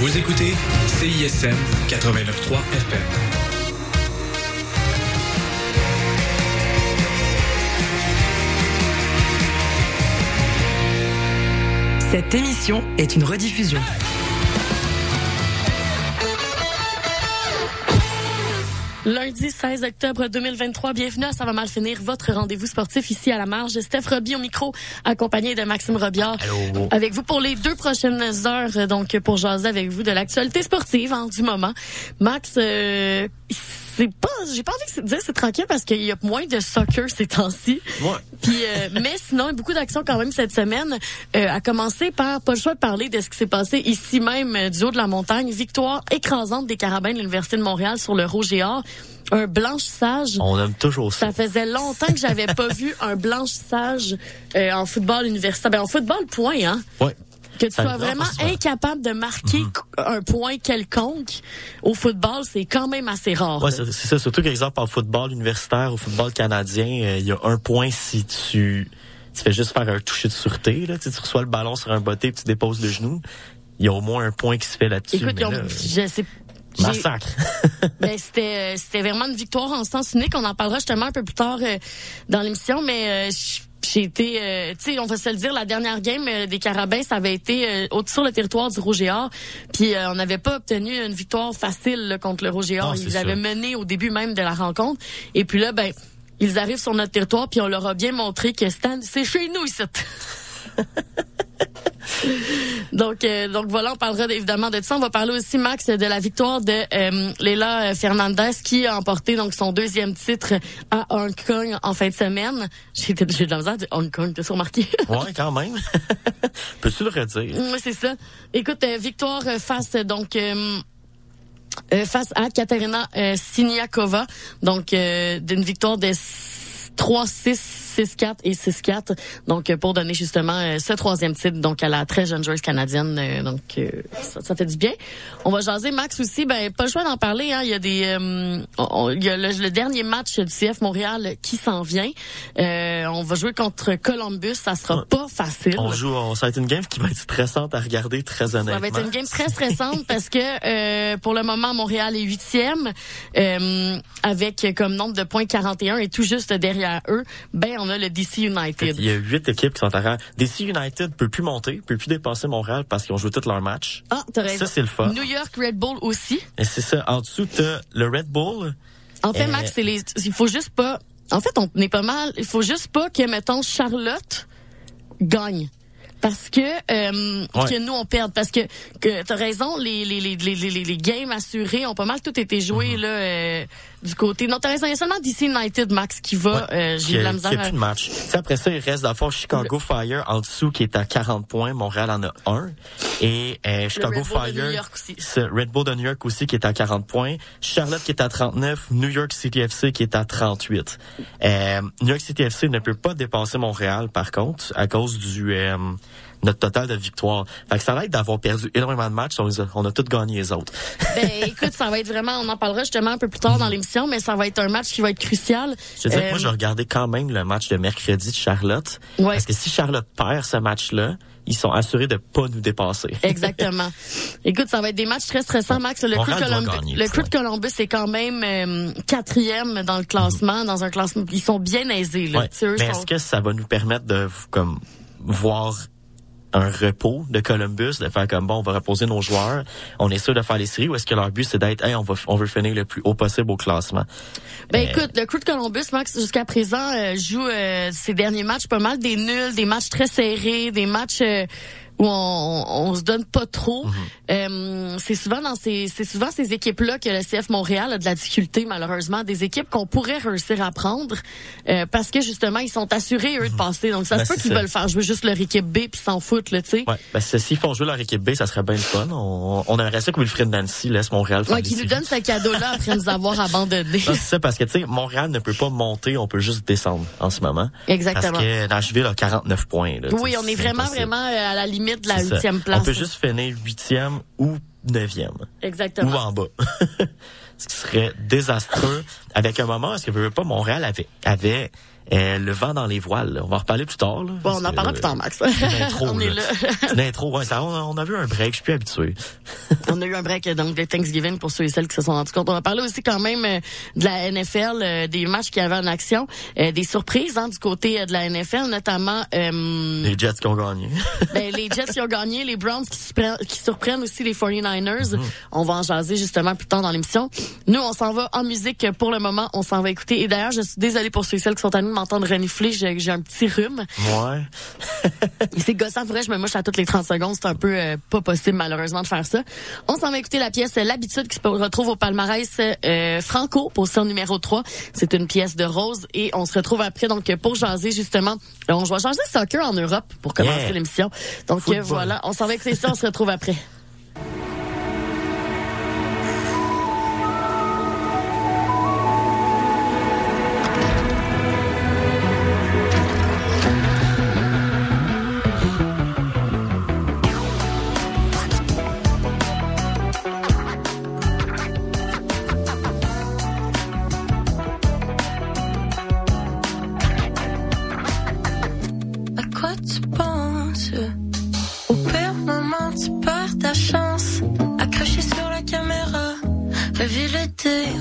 Vous écoutez CISM 89.3 FM. Cette émission est une rediffusion. Lundi 16 octobre 2023, bienvenue à Ça va mal finir, votre rendez-vous sportif ici à la marge. Steph Roby au micro, accompagné de Maxime Robillard. Allô? Avec vous pour les deux prochaines heures, donc pour jaser avec vous de l'actualité sportive hein, du moment. Max, euh, c'est pas, j'ai pas envie de dire c'est tranquille parce qu'il y a moins de soccer ces temps-ci. Ouais. Puis, euh, mais sinon, beaucoup d'actions quand même cette semaine. Euh, à commencer par, pas le choix de parler de ce qui s'est passé ici même euh, du haut de la montagne. Victoire écrasante des Carabins de l'Université de Montréal sur le Rouge et Or. Un blanchissage. On aime toujours ça. Ça faisait longtemps que j'avais pas vu un blanchissage euh, en football universitaire. Ben, en football, point, hein? Ouais. Que tu Ça sois vraiment incapable de marquer Mhm. un point quelconque au football, c'est quand même assez rare. Ouais, c'est ça. Surtout qu'exemple en football universitaire, au football canadien, euh, il y a un point si tu, tu fais juste faire un toucher de sûreté. Là, tu, sais, tu reçois le ballon sur un botté puis tu déposes le genou. Il y a au moins un point qui se fait là-dessus. Écoute, mais ils ont- là, je sais massacre. Ben, c'était euh, c'était vraiment une victoire en sens unique. On en parlera justement un peu plus tard euh, dans l'émission, mais euh, j- j'ai été, euh, tu sais, on va se le dire, la dernière game euh, des Carabins, ça avait été euh, sur le territoire du Rouge et Or, puis euh, on n'avait pas obtenu une victoire facile là, contre le Rouge et Or. C'est Ils sûr. avaient mené au début même de la rencontre, et puis là, ben, ils arrivent sur notre territoire, puis on leur a bien montré que Stan, c'est chez nous ici. Donc, euh, donc voilà, on parlera évidemment de ça. On va parler aussi, Max, de la victoire de euh, Leila Fernandez qui a emporté donc son deuxième titre à Hong Kong en fin de semaine. J'ai de la misère de Hong Kong, t'as remarqué? ouais, quand même. Peux-tu le redire? Oui, c'est ça. Écoute, euh, victoire euh, face donc euh, euh, face à Katerina euh, Siniakova, donc euh, d'une victoire de 3-6. 6-4 et 6-4. Donc, euh, pour donner justement euh, ce troisième titre donc à la très jeune joueuse canadienne. euh, donc, ça, ça fait du bien. On va jaser Max aussi. Ben, pas le choix d'en parler. Hein. Il y a des, euh, on- il y a le, le dernier match du CF Montréal qui s'en vient. Euh, on va jouer contre Columbus. Ça sera pas facile. On joue, on, ça va être une game qui va être stressante à regarder, très honnêtement. Ça va être une game très stressante parce que euh, pour le moment, Montréal est huitième euh, avec comme nombre de points 41 et tout juste derrière eux, ben on a le DC United. Il y a huit équipes qui sont arrière. DC United peut plus monter, peut plus dépasser Montréal parce qu'ils ont joué tous leurs matchs. Ah, t'as raison. Ça, c'est le fun. New York Red Bull aussi. Et c'est ça. En dessous, t'as le Red Bull. En fait, Max, c'est les. Il faut juste pas. En fait, on est pas mal. Il faut juste pas que mettons Charlotte gagne. Parce que euh, Ouais. que nous on perde parce que que t'as raison les les, les les les les games assurés ont pas mal tout été joués Mhm. là euh, du côté non t'as raison il y a seulement DC United Max qui va Ouais, euh, j'ai de la misère a à- plus de match. Tu sais, après ça, il reste le fond Chicago Fire en dessous qui est à 40 points. Montréal en a un. Et euh, Chicago Red Bull de Fire, New York aussi. c'est Red Bull de New York aussi qui est à 40 points. Charlotte qui est à 39. New York City FC qui est à 38. Euh, New York City FC ne peut pas dépasser Montréal par contre à cause du euh, notre total de victoires. Fait que ça va être d'avoir perdu énormément de matchs. On, on a tous gagné les autres. ben écoute ça va être vraiment on en parlera justement un peu plus tard dans l'émission mais ça va être un match qui va être crucial Je te dis que Euh, moi, j'ai regardé quand même le match de mercredi de Charlotte. Ouais. Parce que si Charlotte perd ce match-là, ils sont assurés de pas nous dépasser. Exactement. Écoute, ça va être des matchs très stressants, Max. Le, Crew de, Columbus, gagner, le point. Crew de Columbus est quand même euh, quatrième dans le classement, dans un classement. Ils sont bien aisés. Là. Ouais. Tu sais, eux Mais sont- est-ce que ça va nous permettre de comme voir un repos de Columbus, de faire comme bon, on va reposer nos joueurs, on est sûr de faire les séries, ou est-ce que leur but c'est d'être, hey, on va, on veut finir le plus haut possible au classement? Ben Euh, écoute, le Crew de Columbus, Max, jusqu'à présent, euh, joue euh, ses derniers matchs pas mal des nuls, des matchs très serrés, des matchs euh, où on, on se donne pas trop. Mhm. Euh, c'est souvent dans ces c'est souvent ces équipes là que le CF Montréal a de la difficulté malheureusement des équipes qu'on pourrait réussir à prendre euh, parce que justement ils sont assurés eux de passer donc ça Ben, se peut qu'ils veulent faire jouer juste leur équipe B puis s'en foutent là tu sais Ouais, ben, s'ils font jouer leur équipe B, ça serait bien le fun. On, on aimerait ça que Wilfred Nancy laisse Montréal faire ouais, qui nous donne ce cadeau là après nous avoir abandonnés c'est ça, parce que, tu sais, Montréal ne peut pas monter, on peut juste descendre en ce moment. exactement Parce que Nashville a 49 points. Là, oui on est vraiment impossible. vraiment euh, à la limite de la C'est ça. huitième place On peut juste finir huitième ou neuvième. exactement Ou en bas. Ce qui serait désastreux avec un moment, est-ce que veux veux pas, Montréal avait, avait Euh, le vent dans les voiles. On va en reparler plus tard. Là, bon, on en parlera plus tard, Max. on est là. une intro. Ouais, ça, on, a vu un break. Je suis plus habitué. on a eu un break donc de Thanksgiving pour ceux et celles qui se sont rendus compte. On va parler aussi quand même de la NFL, des matchs qui avaient en action, des surprises hein, du côté de la NFL, notamment les Jets qui ont gagné. ben, les Jets qui ont gagné, les Browns qui, qui surprennent aussi les 49ers. Mm-hmm. On va en jaser justement plus tard dans l'émission. Nous, on s'en va en musique pour le moment. On s'en va écouter. Et d'ailleurs, je suis désolée pour ceux et celles qui sont à nous m'entendre renifler. J'ai un petit rhume. Ouais. c'est gossant. Vrai, je me mouche à toutes les 30 secondes. C'est un peu euh, pas possible, malheureusement, de faire ça. On s'en va écouter la pièce L'habitude qui se retrouve au palmarès euh, Franco, position numéro 3. C'est une pièce de Rose. Et on se retrouve après, donc, pour jaser, justement. On va changer soccer en Europe pour commencer l'émission. Donc, voilà. On s'en va écouter ça. On se retrouve après.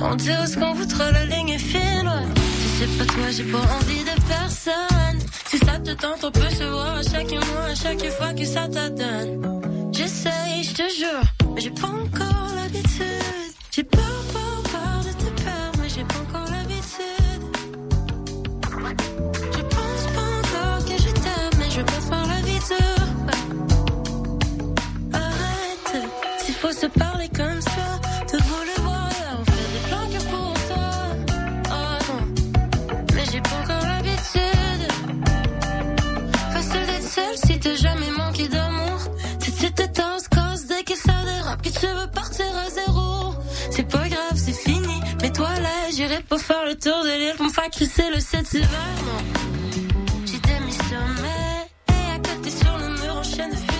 On dirait ce qu'on voudra, la ligne est fine, Si c'est pas toi, j'ai pas envie de personne. Si ça te tente, on peut se voir à chaque mois, à chaque fois que ça t'adonne. J'essaye, je te jure, mais j'ai pas encore l'habitude. J'ai peur, peur, pas faire le tour de l'île. Pour me faire crisser le 7 hiver, non. J'ai des missions, sur le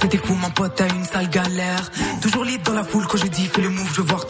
c'était fou, mon pote a une sale galère. Toujours libre dans la foule quand je dis fais le move, je veux voir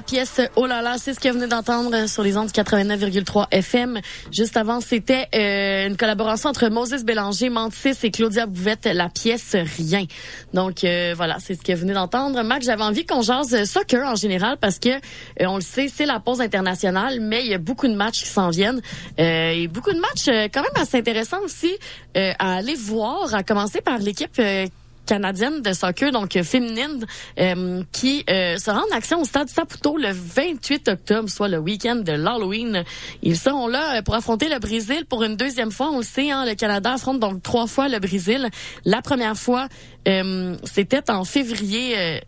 la pièce Oh là là, c'est ce que vous venez d'entendre sur les ondes du 89,3 FM. Juste avant, c'était euh, une collaboration entre Moses Bélanger, Mantis et Claudia Bouvette, la pièce Rien. Donc euh, voilà, c'est ce que vous venez d'entendre. Mac, j'avais envie qu'on jase soccer en général parce que euh, on le sait, c'est la pause internationale, mais il y a beaucoup de matchs qui s'en viennent euh, et beaucoup de matchs euh, quand même assez intéressants aussi euh, à aller voir. À commencer par l'équipe. Euh, canadienne de soccer, donc euh, féminine, euh, qui euh, sera en action au stade Saputo le 28 octobre, soit le week-end de l'Halloween. Ils seront là euh, pour affronter le Brésil pour une deuxième fois. On le sait, hein, le Canada affronte donc trois fois le Brésil. La première fois, euh, c'était en février.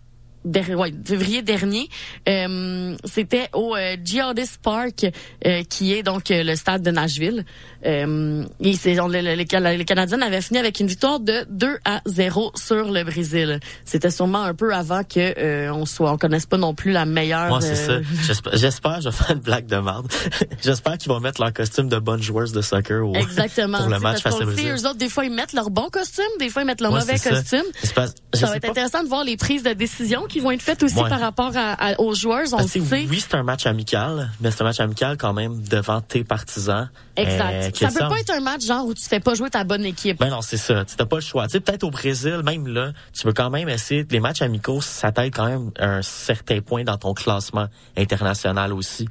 Der- ouais, février dernier, euh, c'était au euh, Geodis Park, euh, qui est donc euh, le stade de Nashville. Euh, et c'est, on- le- le- les, Cana- les Canadiens avaient fini avec une victoire de 2 à 0 sur le Brésil. C'était sûrement un peu avant que euh, on soit, on connaisse pas non plus la meilleure. Moi, c'est ça. euh, J'espère, j'espère, je vais faire une blague de merde. j'espère qu'ils vont mettre leur costume de bonnes joueuses de soccer au, Exactement. pour le match face au le sait, Brésil. eux autres, des fois, ils mettent leur bon costume, des fois, ils mettent leur mauvais ça. costume. Ça va être intéressant de voir les prises de décision qui vont être faites aussi Ouais. par rapport à, à- aux joueurs. On Parce le que sait. oui, c'est un match amical, mais c'est un match amical quand même devant tes partisans. Exact. Euh, ça peut pas être un match genre où tu fais pas jouer ta bonne équipe. Ben non, c'est ça. Tu n'as pas le choix. Tu sais, peut-être au Brésil, même là, tu veux quand même essayer. Les matchs amicaux, ça t'aide quand même à un certain point dans ton classement international aussi.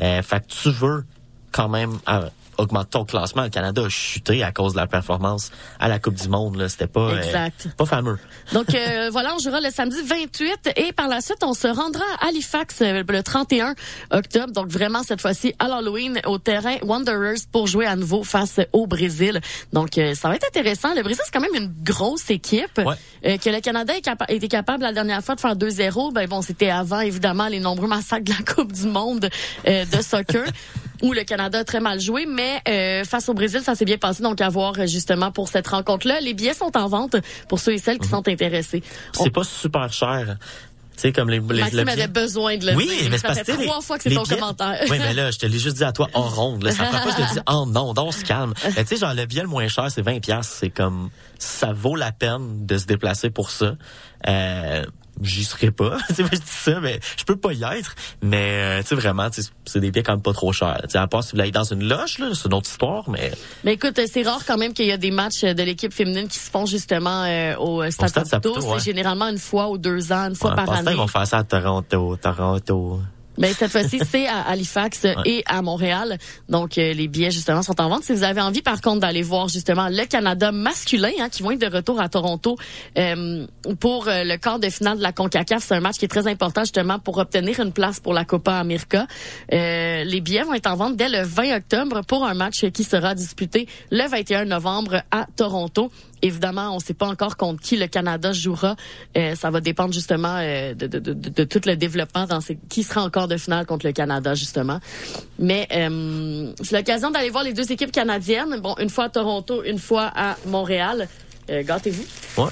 Euh, fait que tu veux quand même euh, augmenter ton classement. Le Canada a chuté à cause de la performance à la Coupe du Monde. Là, c'était pas euh, Exact. pas fameux. Donc euh, voilà, on jouera le samedi 28 et par la suite, on se rendra à Halifax euh, le 31 octobre. Donc vraiment cette fois-ci à l'Halloween au terrain Wanderers pour jouer à nouveau face au Brésil. Donc euh, ça va être intéressant. Le Brésil c'est quand même une grosse équipe Ouais. Euh, que le Canada est capa- était capable la dernière fois de faire 2-0. Ben bon, c'était avant évidemment les nombreux massacres de la Coupe du Monde euh, de soccer. où le Canada a très mal joué, mais euh, face au Brésil, ça s'est bien passé. Donc, à voir euh, justement pour cette rencontre-là. Les billets sont en vente pour ceux et celles qui sont intéressés. On- C'est pas super cher. Tu sais, comme les, les Maxime le avait besoin de le oui, dire. mais c'est ça fait trois fois que c'est ton billets- commentaire. Oui, mais là, je te l'ai juste dit à toi en ronde. Là, la première fois que je te dis oh non, donc on se calme. Mais tu sais, genre le billet le moins cher, c'est 20 pièces. C'est comme ça vaut la peine de se déplacer pour ça. Euh, J'y serais pas. Tu je dis ça, mais je peux pas y être. Mais euh, tu sais vraiment, c'est des billets quand même pas trop chers. Tu sais, à part si vous aller dans une loge, là, c'est une autre histoire, mais Mais écoute, euh, c'est rare quand même qu'il y a des matchs euh, de l'équipe féminine qui se font justement euh, au Stade Stade Saputo. Saputo, ouais. C'est généralement une fois ou deux ans, une fois ouais, par année. ils vont faire ça à Toronto, Toronto. Ben cette fois-ci, c'est à Halifax et à Montréal. Donc euh, les billets justement sont en vente. Si vous avez envie, par contre, d'aller voir justement le Canada masculin, hein, qui vont être de retour à Toronto euh, pour euh, le quart de finale de la Concacaf, c'est un match qui est très important justement pour obtenir une place pour la Copa América. Euh, les billets vont être en vente dès le 20 octobre pour un match qui sera disputé le 21 novembre à Toronto. Évidemment, on ne sait pas encore contre qui le Canada jouera. Euh, ça va dépendre justement euh, de, de, de, de, tout le développement dans ces, qui sera encore de finale contre le Canada justement. Mais euh, c'est l'occasion d'aller voir les deux équipes canadiennes. Bon, une fois à Toronto, une fois à Montréal. Euh, Gâtez-vous. Ouais.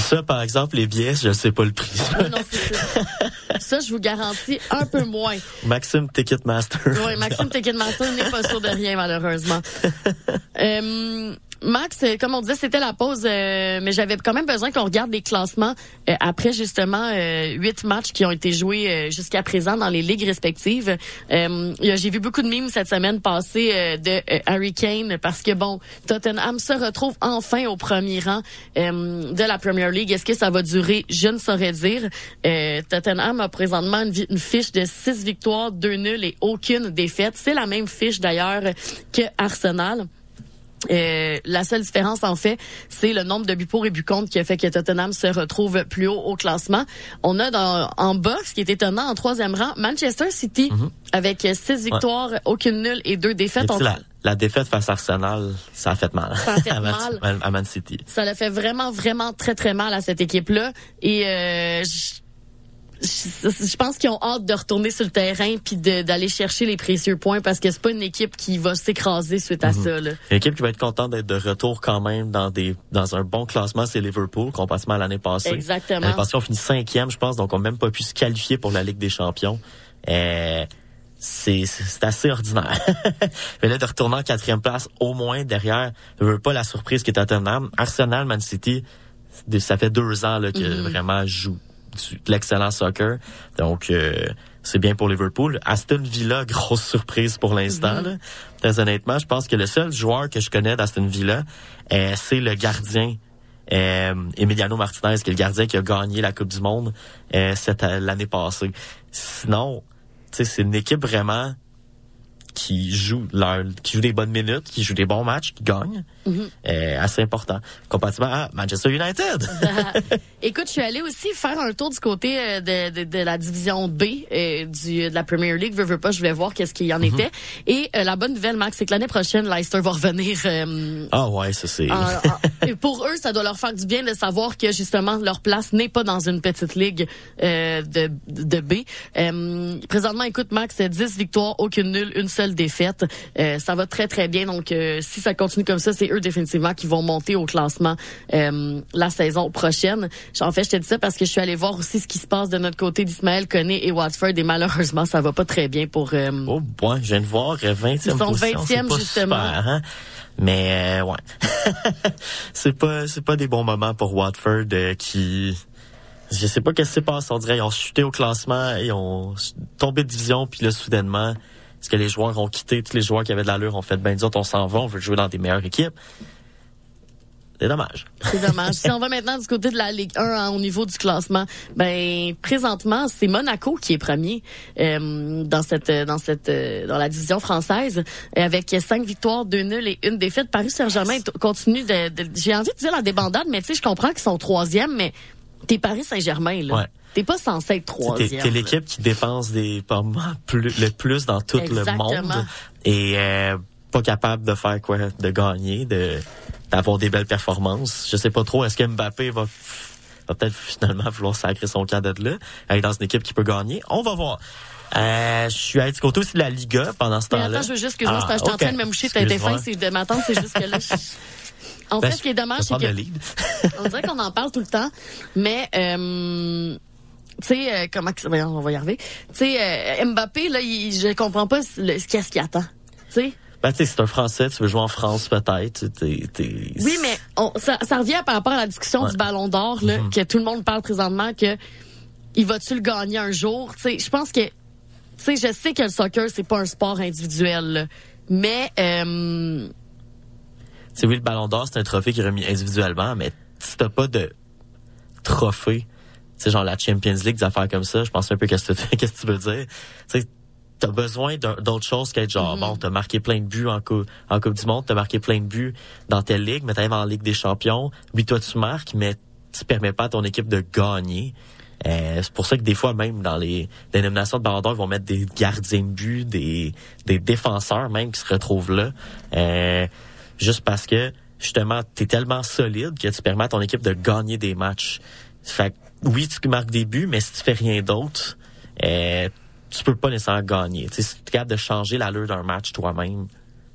Ça, par exemple, les billets, je sais pas le prix. Ah non, c'est ça. ça, je vous garantis un peu moins. Maxime Ticketmaster. Oui, Maxime Ticketmaster n'est pas sûr de rien, malheureusement. Euh, Max, euh, comme on disait, c'était la pause, euh, mais j'avais quand même besoin qu'on regarde les classements euh, après justement huit matchs qui ont été joués jusqu'à présent dans les ligues respectives. J'ai vu beaucoup de mimes cette semaine passer euh, de Harry Kane parce que bon, Tottenham se retrouve enfin au premier rang de la Premier League. Est-ce que ça va durer? Je ne saurais dire. Tottenham a présentement une, une fiche de six victoires, deux nuls et aucune défaite. C'est la même fiche d'ailleurs que Arsenal. Euh, la seule différence, en fait, c'est le nombre de buts pour et buts contre qui a fait que Tottenham se retrouve plus haut au classement. On a dans, en bas, ce qui est étonnant, en troisième rang, Manchester City, avec six victoires, aucune nulle et deux défaites. La, la défaite face à Arsenal, ça a fait mal. Ça a fait à, Man, mal. à Man City. Ça l'a fait vraiment, vraiment très, très mal à cette équipe-là. Et euh, je je- je pense qu'ils ont hâte de retourner sur le terrain puis d'aller chercher les précieux points parce que c'est pas une équipe qui va s'écraser suite à ça. Là. Une équipe qui va être contente d'être de retour quand même dans des dans un bon classement, c'est Liverpool, comparativement à l'année passée. Exactement. L'année passée, on finit cinquième, je pense, donc on n'a même pas pu se qualifier pour la Ligue des Champions. Euh, c'est assez ordinaire. Mais là, de retourner en quatrième place, au moins derrière, je veux pas la surprise qui est à Tottenham. Arsenal, Man City, ça fait deux ans là, que Mm-hmm. vraiment joue du- de l'excellent soccer. Donc, euh, c'est bien pour Liverpool. Aston Villa, grosse surprise pour l'instant. là. Très honnêtement, je pense que le seul joueur que je connais d'Aston Villa, euh, c'est le gardien euh, Emiliano Martinez, qui est le gardien qui a gagné la Coupe du Monde euh, cette l'année passée. Sinon, tu sais, c'est une équipe vraiment qui joue leur, qui joue des bonnes minutes, qui joue des bons matchs, qui gagne. Euh, assez important. Comparativement à Manchester United. Écoute, je suis allée aussi faire un tour du côté euh, de, de, de la division B euh, du, de la Premier League. Veux, veux pas, je voulais voir qu'est-ce qu'il y en était. Et euh, la bonne nouvelle, Max, c'est que l'année prochaine, Leicester va revenir. Ah ouais, ça c'est. pour eux, ça doit leur faire du bien de savoir que justement leur place n'est pas dans une petite ligue de, de B. Présentement, écoute, Max, c'est 10 victoires, aucune nulle, une seule défaite. Ça va très très bien. Donc, si ça continue comme ça, c'est eux définitivement qui vont monter au classement euh, la saison prochaine. En fait, je te dis ça parce que je suis allée voir aussi ce qui se passe de notre côté d'Ismaël Koné et Watford. Et malheureusement, ça va pas très bien pour. euh, Oh, ouais, je viens de voir euh, 20e Ils sont position. 20e, c'est pas justement. super, hein? Mais euh, ouais. c'est pas c'est pas des bons moments pour Watford euh, qui je sais pas qu'est-ce qui s'est passé, on dirait ils ont chuté au classement et ont tombé de division puis là soudainement que les joueurs ont quitté tous les joueurs qui avaient de l'allure ont fait ben nous autres on s'en va, on veut jouer dans des meilleures équipes. C'est dommage. C'est dommage. si on va maintenant du côté de la Ligue 1 hein, au niveau du classement, ben présentement c'est Monaco qui est premier euh, dans cette dans cette euh, dans la division française avec cinq victoires, deux nuls et une défaite. Paris Saint-Germain continue de, de- j'ai envie de dire la débandade, mais tu sais je comprends qu'ils sont troisième, mais t'es Paris Saint-Germain là. Ouais. T'es pas censé être troisième. t'es l'équipe qui dépense des mal plus, le plus dans tout Exactement. le monde et euh, pas capable de faire quoi, de gagner, de d'avoir des belles performances. Je sais pas trop. Est-ce que Mbappé va va peut-être finalement vouloir sacrer son camp d'être là, être dans une équipe qui peut gagner? On va voir. Euh, je suis allé du côté aussi de la Liga pendant ce Mais temps-là. attends, je veux juste, Ah, c'est parce que j'étais ok. en train de me moucher, t'as été fin, c'est de m'attendre, c'est juste que là. je- En Ben, fait, ce qui est dommage, c'est que on dirait qu'on en parle tout le temps, mais euh, tu sais euh, comment on va y arriver. Tu sais euh, Mbappé là, il, je comprends pas le- qu'est-ce qu'il attend. Tu sais Ben, tu sais, c'est un Français, tu veux jouer en France peut-être. Oui, mais on, ça, ça revient par rapport à la discussion Ouais. du Ballon d'Or là, que tout le monde parle présentement que il va-tu le gagner un jour. Tu sais, je pense que tu sais, je sais que le soccer c'est pas un sport individuel, là, mais euh, sais, oui, le Ballon d'Or, c'est un trophée qui est remis individuellement, mais si t'as pas de trophée sais, genre la Champions League, des affaires comme ça, je pense un peu qu'est-ce que, qu'est-ce que tu veux dire. Tu sais, t'as besoin d'un- d'autre chose qu'être genre, bon, t'as marqué plein de buts en, cou- en Coupe du Monde, t'as marqué plein de buts dans telle ligue, mais t'arrives en Ligue des Champions, oui, toi, tu marques, mais tu permets pas à ton équipe de gagner. Euh, c'est pour ça que des fois, même dans les dénominations de Ballon d'Or, ils vont mettre des gardiens de but, des, des défenseurs même qui se retrouvent là. Euh, juste parce que, justement, t'es tellement solide que tu permets à ton équipe de gagner des matchs. Fait que, oui, tu marques des buts, mais si tu fais rien d'autre, euh, tu peux pas nécessairement gagner. Tu sais, si tu es capable de changer l'allure d'un match toi-même,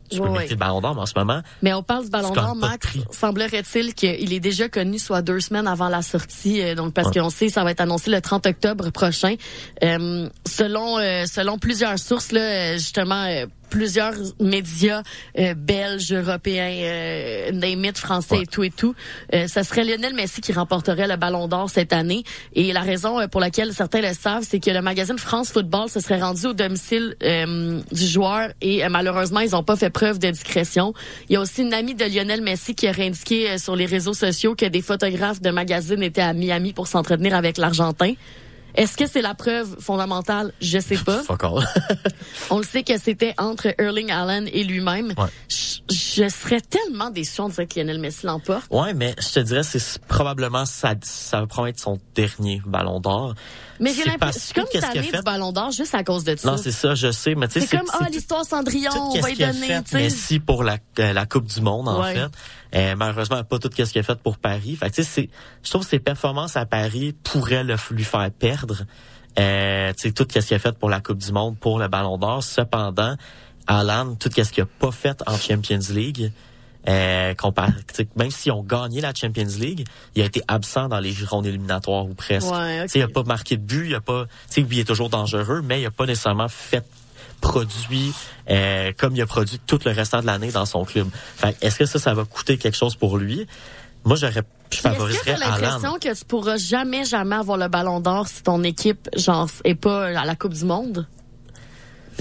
tu peux Ouais, mettre le ballon d'or, mais en ce moment, Mais on parle du ballon Tu d'or, Max. Semblerait-il qu'il est déjà connu soit deux semaines avant la sortie, euh, donc parce Ouais. qu'on sait ça va être annoncé le 30 octobre prochain. Euh, selon euh, selon plusieurs sources là, euh, justement euh, plusieurs médias euh, belges, européens, euh, it, français Ouais. et tout et tout, euh, ça serait Lionel Messi qui remporterait le Ballon d'Or cette année. Et la raison euh, pour laquelle certains le savent, c'est que le magazine France Football se serait rendu au domicile euh, du joueur et euh, malheureusement ils n'ont pas fait preuve de discrétion. Il y a aussi une amie de Lionel Messi qui aurait indiqué sur les réseaux sociaux que des photographes de magazines étaient à Miami pour s'entretenir avec l'Argentin. Est-ce que c'est la preuve fondamentale? Je sais pas. On le sait que c'était entre Erling Allen et lui-même. Ouais. Je, je serais tellement déçu, on dirait que Lionel Messi l'emporte. ouais, mais je te dirais, c'est probablement, ça, ça va probablement être son dernier ballon d'or. Mais j'ai l'impression, je suis comme qu'est-ce qu'il a tannée fait? du Ballon d'Or juste à cause de ça. Non, c'est ça, je sais, mais tu sais, C'est comme, ah, tout- l'histoire Cendrillon, on va y donner, tu sais. Messi pour la, euh, la Coupe du Monde, en Ouais. fait. Euh, malheureusement, pas tout ce qu'il a fait pour Paris. Fait que, tu sais, c'est, je trouve que ses performances à Paris pourraient le, lui faire perdre. Euh, tu sais, tout ce qu'il a fait pour la Coupe du Monde, pour le Ballon d'Or. Cependant, Alan, tout ce qu'il a pas fait en Champions League, euh, même s'ils ont gagné la Champions League, il a été absent dans les rondes éliminatoires ou presque. Ouais, ok. Tu sais, il a pas marqué de but, il a pas, tu sais, oui, il est toujours dangereux, mais il a pas nécessairement fait produit euh, comme il a produit tout le restant de l'année dans son club. Fait est-ce que ça, ça va coûter quelque chose pour lui? Moi, j'aurais, je Puis Est-ce favoriserais que t'as l'impression que tu pourras jamais, jamais avoir le Ballon d'Or si ton équipe, genre, est pas à la Coupe du Monde?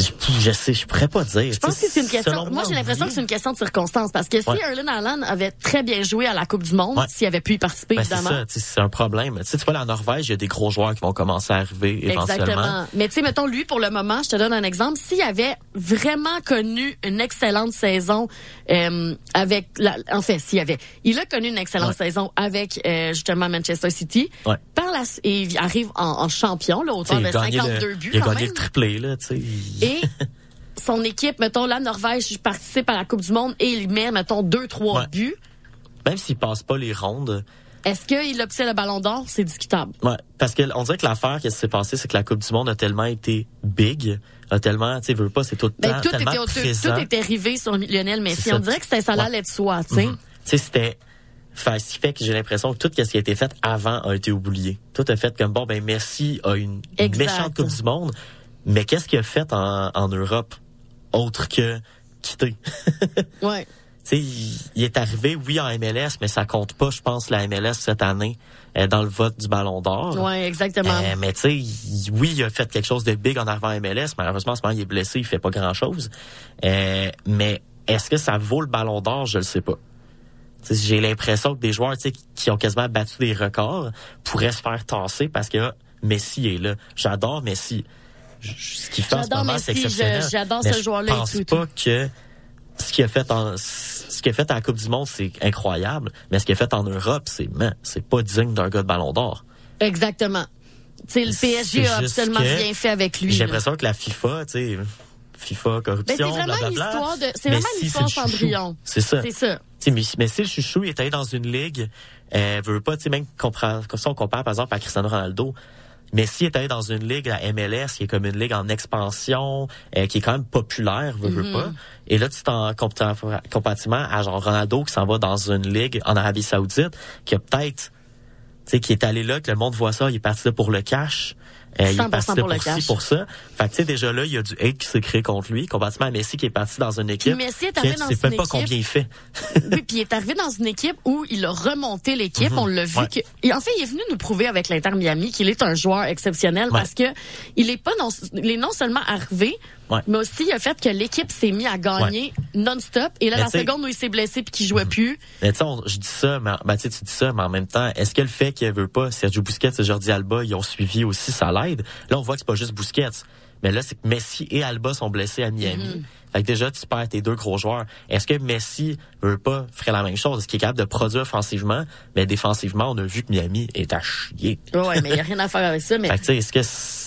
Je, je sais, je pourrais pas dire. Je pense que c'est une question. Moi, j'ai l'impression que c'est une question de circonstance parce que si. Erling Haaland avait très bien joué à la Coupe du Monde, Ouais. s'il avait pu y participer, Ben, c'est évidemment. sais, c'est un problème. Tu sais, tu vois, la Norvège, il y a des gros joueurs qui vont commencer à arriver éventuellement. Exactement. Mais tu sais, mettons, lui, pour le moment, je te donne un exemple. S'il avait vraiment connu une excellente saison euh, avec... La, en fait, s'il avait... Il a connu une excellente Ouais. saison avec, euh, justement, Manchester City. Ouais. Par la, et il arrive en, en champion, là, sais, de il a gagné 52 le, buts, il a quand gagné même. le triplé, là, tu sais. Et son équipe, mettons, la Norvège participe à la Coupe du Monde et il met, mettons, deux, trois Ouais. buts. Même s'il passe pas les rondes, Est-ce qu'il obtient le ballon d'or? C'est discutable. Ouais, parce que on dirait que l'affaire qui s'est passée, c'est que la Coupe du Monde a tellement été big, a tellement, tu sais, veux pas, c'est tout Ben, tout, tellement était, présent. tout était rivé sur Lionel Messi. On dirait que c'était ça Ouais. allait de soi, tu sais. Mhm. Tu sais, c'était, fait, ce qui fait que j'ai l'impression que tout ce qui a été fait avant a été oublié. Tout a fait comme bon, ben Messi a une méchante Coupe du Monde, mais qu'est-ce qu'il a fait en, en Europe autre que quitter? Ouais. Tu sais, il, est arrivé, oui, en MLS, mais ça compte pas, je pense, la MLS cette année euh, dans le vote du Ballon d'Or. Ouais, exactement. Euh, mais tu sais, oui, il a fait quelque chose de big en arrivant à MLS. Malheureusement, en ce moment, il est blessé, il fait pas grand-chose. Euh, mais est-ce que ça vaut le ballon d'or? Je le sais pas. J'ai l'impression que des joueurs tu sais, qui ont quasiment battu des records pourraient se faire tasser parce que ah, Messi est là. J'adore Messi. Ce qu'il fait en ce J'adore moment, c'est exceptionnel. j'adore ce joueur-là Je pense tout, pas que ce qu'il a fait en ce qu'il a fait à la Coupe du Monde, c'est incroyable. Mais ce qu'il a fait en Europe, c'est c'est pas digne d'un gars de ballon d'or. Exactement. Tu sais, le PSG a absolument rien fait avec lui. J'ai l'impression que la FIFA, tu sais, FIFA, Ben, corruption, c'est vraiment blablabla. l'histoire de, c'est vraiment l'histoire c'est le chouchou. Cendrillon. C'est ça. C'est ça. Mais, mais si le chouchou il est allé dans une ligue, euh, veut pas, tu sais, même ça on compare par exemple à Cristiano Ronaldo. Messi est allé dans une ligue, la MLS, qui est comme une ligue en expansion, euh, qui est quand même populaire, veut, veut Mhm. pas. Et là, tu t'en comparativement à genre Ronaldo qui s'en va dans une ligue en Arabie Saoudite, qui a peut-être, tu sais, qui est allé là, que le monde voit ça, il est parti là pour le cash. Euh, il est 100% parti pour pour, pour ça. Fait que, tu sais, déjà là, il y a du hate qui s'est créé contre lui, comparativement à Messi qui est parti dans une équipe. Messi est arrivé dans sais une même pas combien il fait. Oui, puis il est arrivé dans une équipe où il a remonté l'équipe. Mhm. On l'a vu Ouais. que. Et en fait, il est venu nous prouver avec l'Inter Miami qu'il est un joueur exceptionnel Ouais. parce que il est pas non, il est non seulement arrivé, Ouais. mais aussi le fait que l'équipe s'est mis à gagner non-stop. Et là, Mais la seconde où il s'est blessé puis qu'il jouait plus, Mais tu je dis ça, mais ben, tu dis ça, mais en même temps, est-ce que le fait qu'il veut pas Sergio Busquets et Jordi Alba, ils ont suivi aussi, ça l'aide? Là, on voit que c'est pas juste Busquets. Mais là, c'est que Messi et Alba sont blessés à Miami. Mm-hmm. Fait que déjà, tu perds tes deux gros joueurs. Est-ce que Messi veut pas ferait la même chose? Est-ce qu'il est capable de produire offensivement? Mais défensivement, on a vu que Miami est à chier. ouais, mais il y a rien à faire avec ça. Mais Fait que est-ce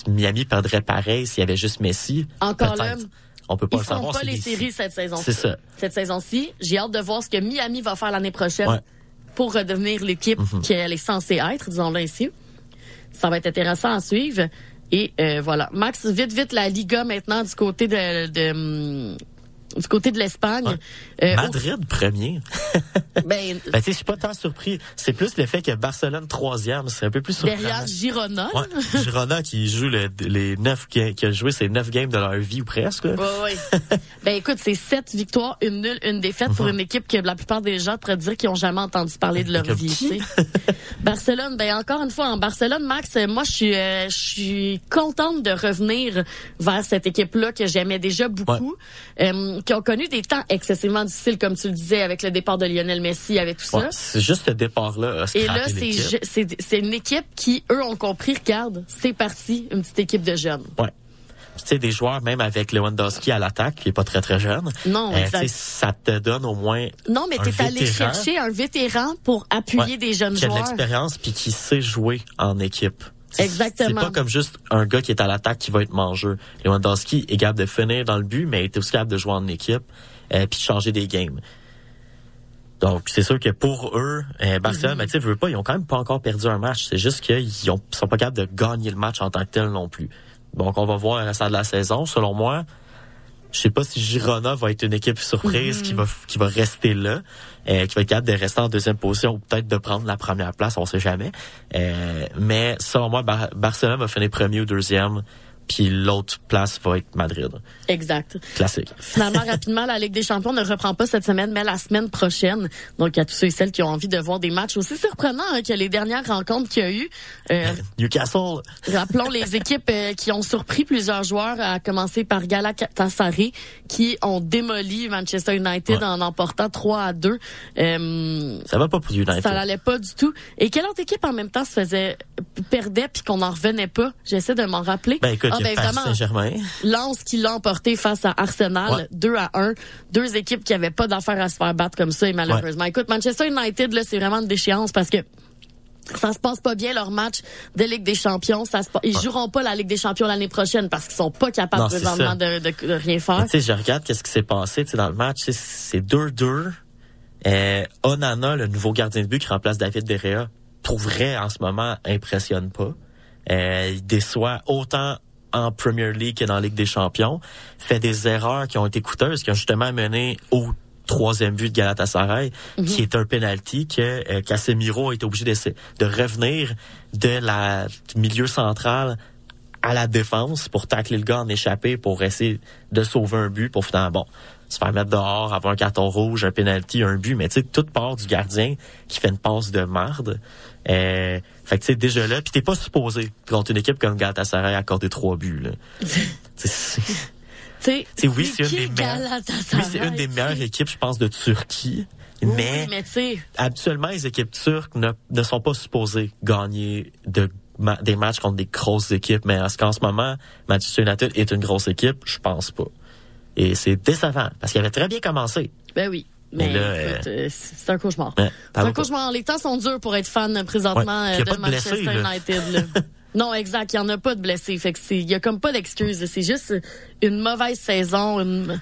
que Miami perdrait pareil s'il y avait juste Messi? Encore là, on peut pas ils le savoir. pas les séries cette saison. C'est ça. Cette saison-ci, j'ai hâte de voir ce que Miami va faire l'année prochaine Ouais. Mhm. pour redevenir l'équipe qu'elle est censée être, disons-le ainsi. Ça va être intéressant à suivre. Et euh, voilà. Max, vite, vite, la Liga maintenant du côté de, hum, du côté de l'Espagne. Euh, Madrid premier. ben, Ben, tu sais, je suis pas tant surpris. C'est plus le fait que Barcelone troisième, c'est un peu plus surprenant. derrière Girona. Ouais, Girona qui joue le- les neuf qui a joué ses neuf games de leur vie ou presque. là. Ouais. ben écoute, c'est sept victoires, une nulle, une défaite pour une équipe que la plupart des gens pourraient dire qu'ils ont jamais entendu parler de leur Comme vie. Barcelone, ben encore une fois en Barcelone, Max, moi je suis, euh, je suis contente de revenir vers cette équipe-là que j'aimais déjà beaucoup, euh, qui ont connu des temps excessivement difficiles, comme tu le disais, avec le départ de Lionel Messi, avec tout Ouais, ça. c'est juste ce départ-là. Et là, c'est une équipe qui, eux, ont compris, regarde, c'est parti, une petite équipe de jeunes. Ouais. Tu sais, des joueurs, même avec Lewandowski à l'attaque, qui est pas très très jeune. Non, euh, exact. ça te donne au moins Non, mais t'es allé chercher un vétéran pour appuyer Ouais, des jeunes qui a de joueurs. l'expérience puis qui sait jouer en équipe. Exactement. C'est pas comme juste un gars qui est à l'attaque qui va être mangeux. Lewandowski est capable de finir dans le but, mais il est aussi capable de jouer en équipe euh, puis de changer des games. Donc, c'est sûr que pour eux, euh, Barcelone, Mhm. ben, tu sais, veux pas, ils ont quand même pas encore perdu un match. C'est juste qu'ils ont- sont pas capables de gagner le match en tant que tel non plus. Donc, on va voir le restant de la saison. Selon moi, je sais pas si Girona va être une équipe surprise Mhm. qui va qui va rester là, euh, qui va être capable de rester en deuxième position ou peut-être de prendre la première place, on sait jamais. Euh, mais selon moi, Bar- Barcelone va finir premier ou deuxième, puis l'autre place va être Madrid. Exact. Classique. Finalement, rapidement, la Ligue des Champions ne reprend pas cette semaine, mais la semaine prochaine. Donc, à tous ceux et celles qui ont envie de voir des matchs aussi surprenants hein, que les dernières rencontres qu'il y a eu. Euh, Newcastle, rappelons les équipes euh, qui ont surpris plusieurs joueurs, à commencer par Galatasaray, qui ont démoli Manchester United Ouais. en emportant 3 à 2. Euh, ça va pas pour United. ça n'allait pas du tout. Et quelle autre équipe en même temps se faisait perdait puis qu'on n'en revenait pas? J'essaie de m'en rappeler. Ben écoute, Ah, ben, Saint-Germain. Lens qui l'a emporté face à Arsenal, Ouais. 2 à 1. Deux équipes qui avaient pas d'affaires à se faire battre comme ça, et malheureusement. Écoute, Manchester United, là, c'est vraiment une déchéance parce que ça se passe pas bien leur match de Ligue des Champions. Ça se pa- Ils joueront pas la Ligue des Champions l'année prochaine parce qu'ils sont pas capables Non, présentement de, de- de rien faire. Tu sais, je regarde qu'est-ce qui s'est passé tu sais, dans le match. C'est 2-2. Euh, Onana, le nouveau gardien de but qui remplace David Derrea, pour vrai, en ce moment, impressionne pas. Euh, il déçoit autant en Premier League que dans la Ligue des Champions. Fait des erreurs qui ont été coûteuses, qui ont justement mené au troisième but de Galatasaray, qui est un penalty que euh, Casemiro a été obligé de revenir de la du milieu central à la défense pour tacler le gars en échappé pour essayer de sauver un but pour finalement bon se faire mettre dehors, avoir un carton rouge, un penalty, un but, mais tu sais toute part du gardien qui fait une passe de marde. Euh, fait que tu sais déjà là, puis t'es pas supposé contre une équipe comme Galatasaray accorder trois buts là. Tu sais, oui, c'est une des meilleures. Oui, c'est une des meilleures équipes, je pense, de Turquie. Oui, mais mais habituellement, les équipes turques ne, ne sont pas supposées gagner de, ma- des matchs contre des grosses équipes. Mais est-ce qu'en ce moment, Manchester United est une grosse équipe? Je pense pas. Et c'est décevant, parce qu'il avait très bien commencé. ben oui. Mais écoute, euh, c'est un cauchemar. Ouais, C'est un cauchemar. Les temps sont durs pour être fan euh, présentement Ouais, euh, de Manchester. United. là. non, exact. Il y en a pas de blessés. Fait que c'est, il y a comme pas d'excuses. C'est juste une mauvaise saison, une,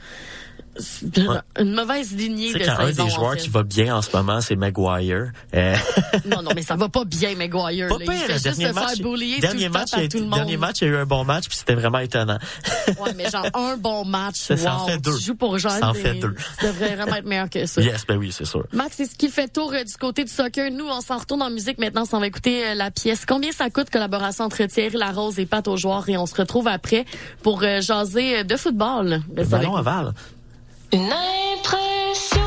une mauvaise lignée de quand un saison. des en joueurs fait. qui va bien en ce moment, c'est Maguire. Euh, Non, non, mais ça va pas bien, Maguire. pas là. pire, il fait le juste se match, faire tout le temps match, par il a- tout le monde. dernier match, il y a eu un bon match, puis c'était vraiment étonnant. Ouais, mais genre un bon match. Ça, ça en fait deux. Tu joues pour Jeanne. Ça en fait deux. Tu devrais vraiment être meilleur que ça. yes, ben oui, c'est sûr. Max, c'est ce qui fait tour euh, du côté du soccer. Nous, on s'en retourne en musique maintenant. On va écouter euh, la pièce. Combien ça coûte collaboration entre Thierry Larose et Pat aux joueurs Et on se retrouve après pour jaser de football. Le ballon nous. aval. Une impression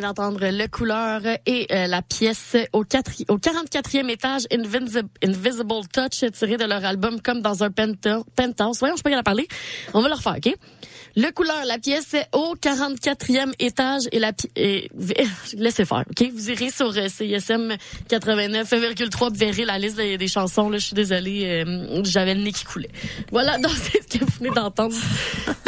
d'entendre le couleur et euh, la pièce au, quatri- au 44e étage, Invisible, Invisible Touch, tiré de leur album Comme dans un penthouse. Voyons, je peux y en parler. On va le refaire, OK? Le couleur, la pièce au 44e étage et la et, laissez faire, OK? Vous irez sur CISM 89,3 vous verrez la liste des, chansons. Là, je suis désolée, euh, j'avais le nez qui coulait. Voilà, donc c'est ce que vous venez d'entendre.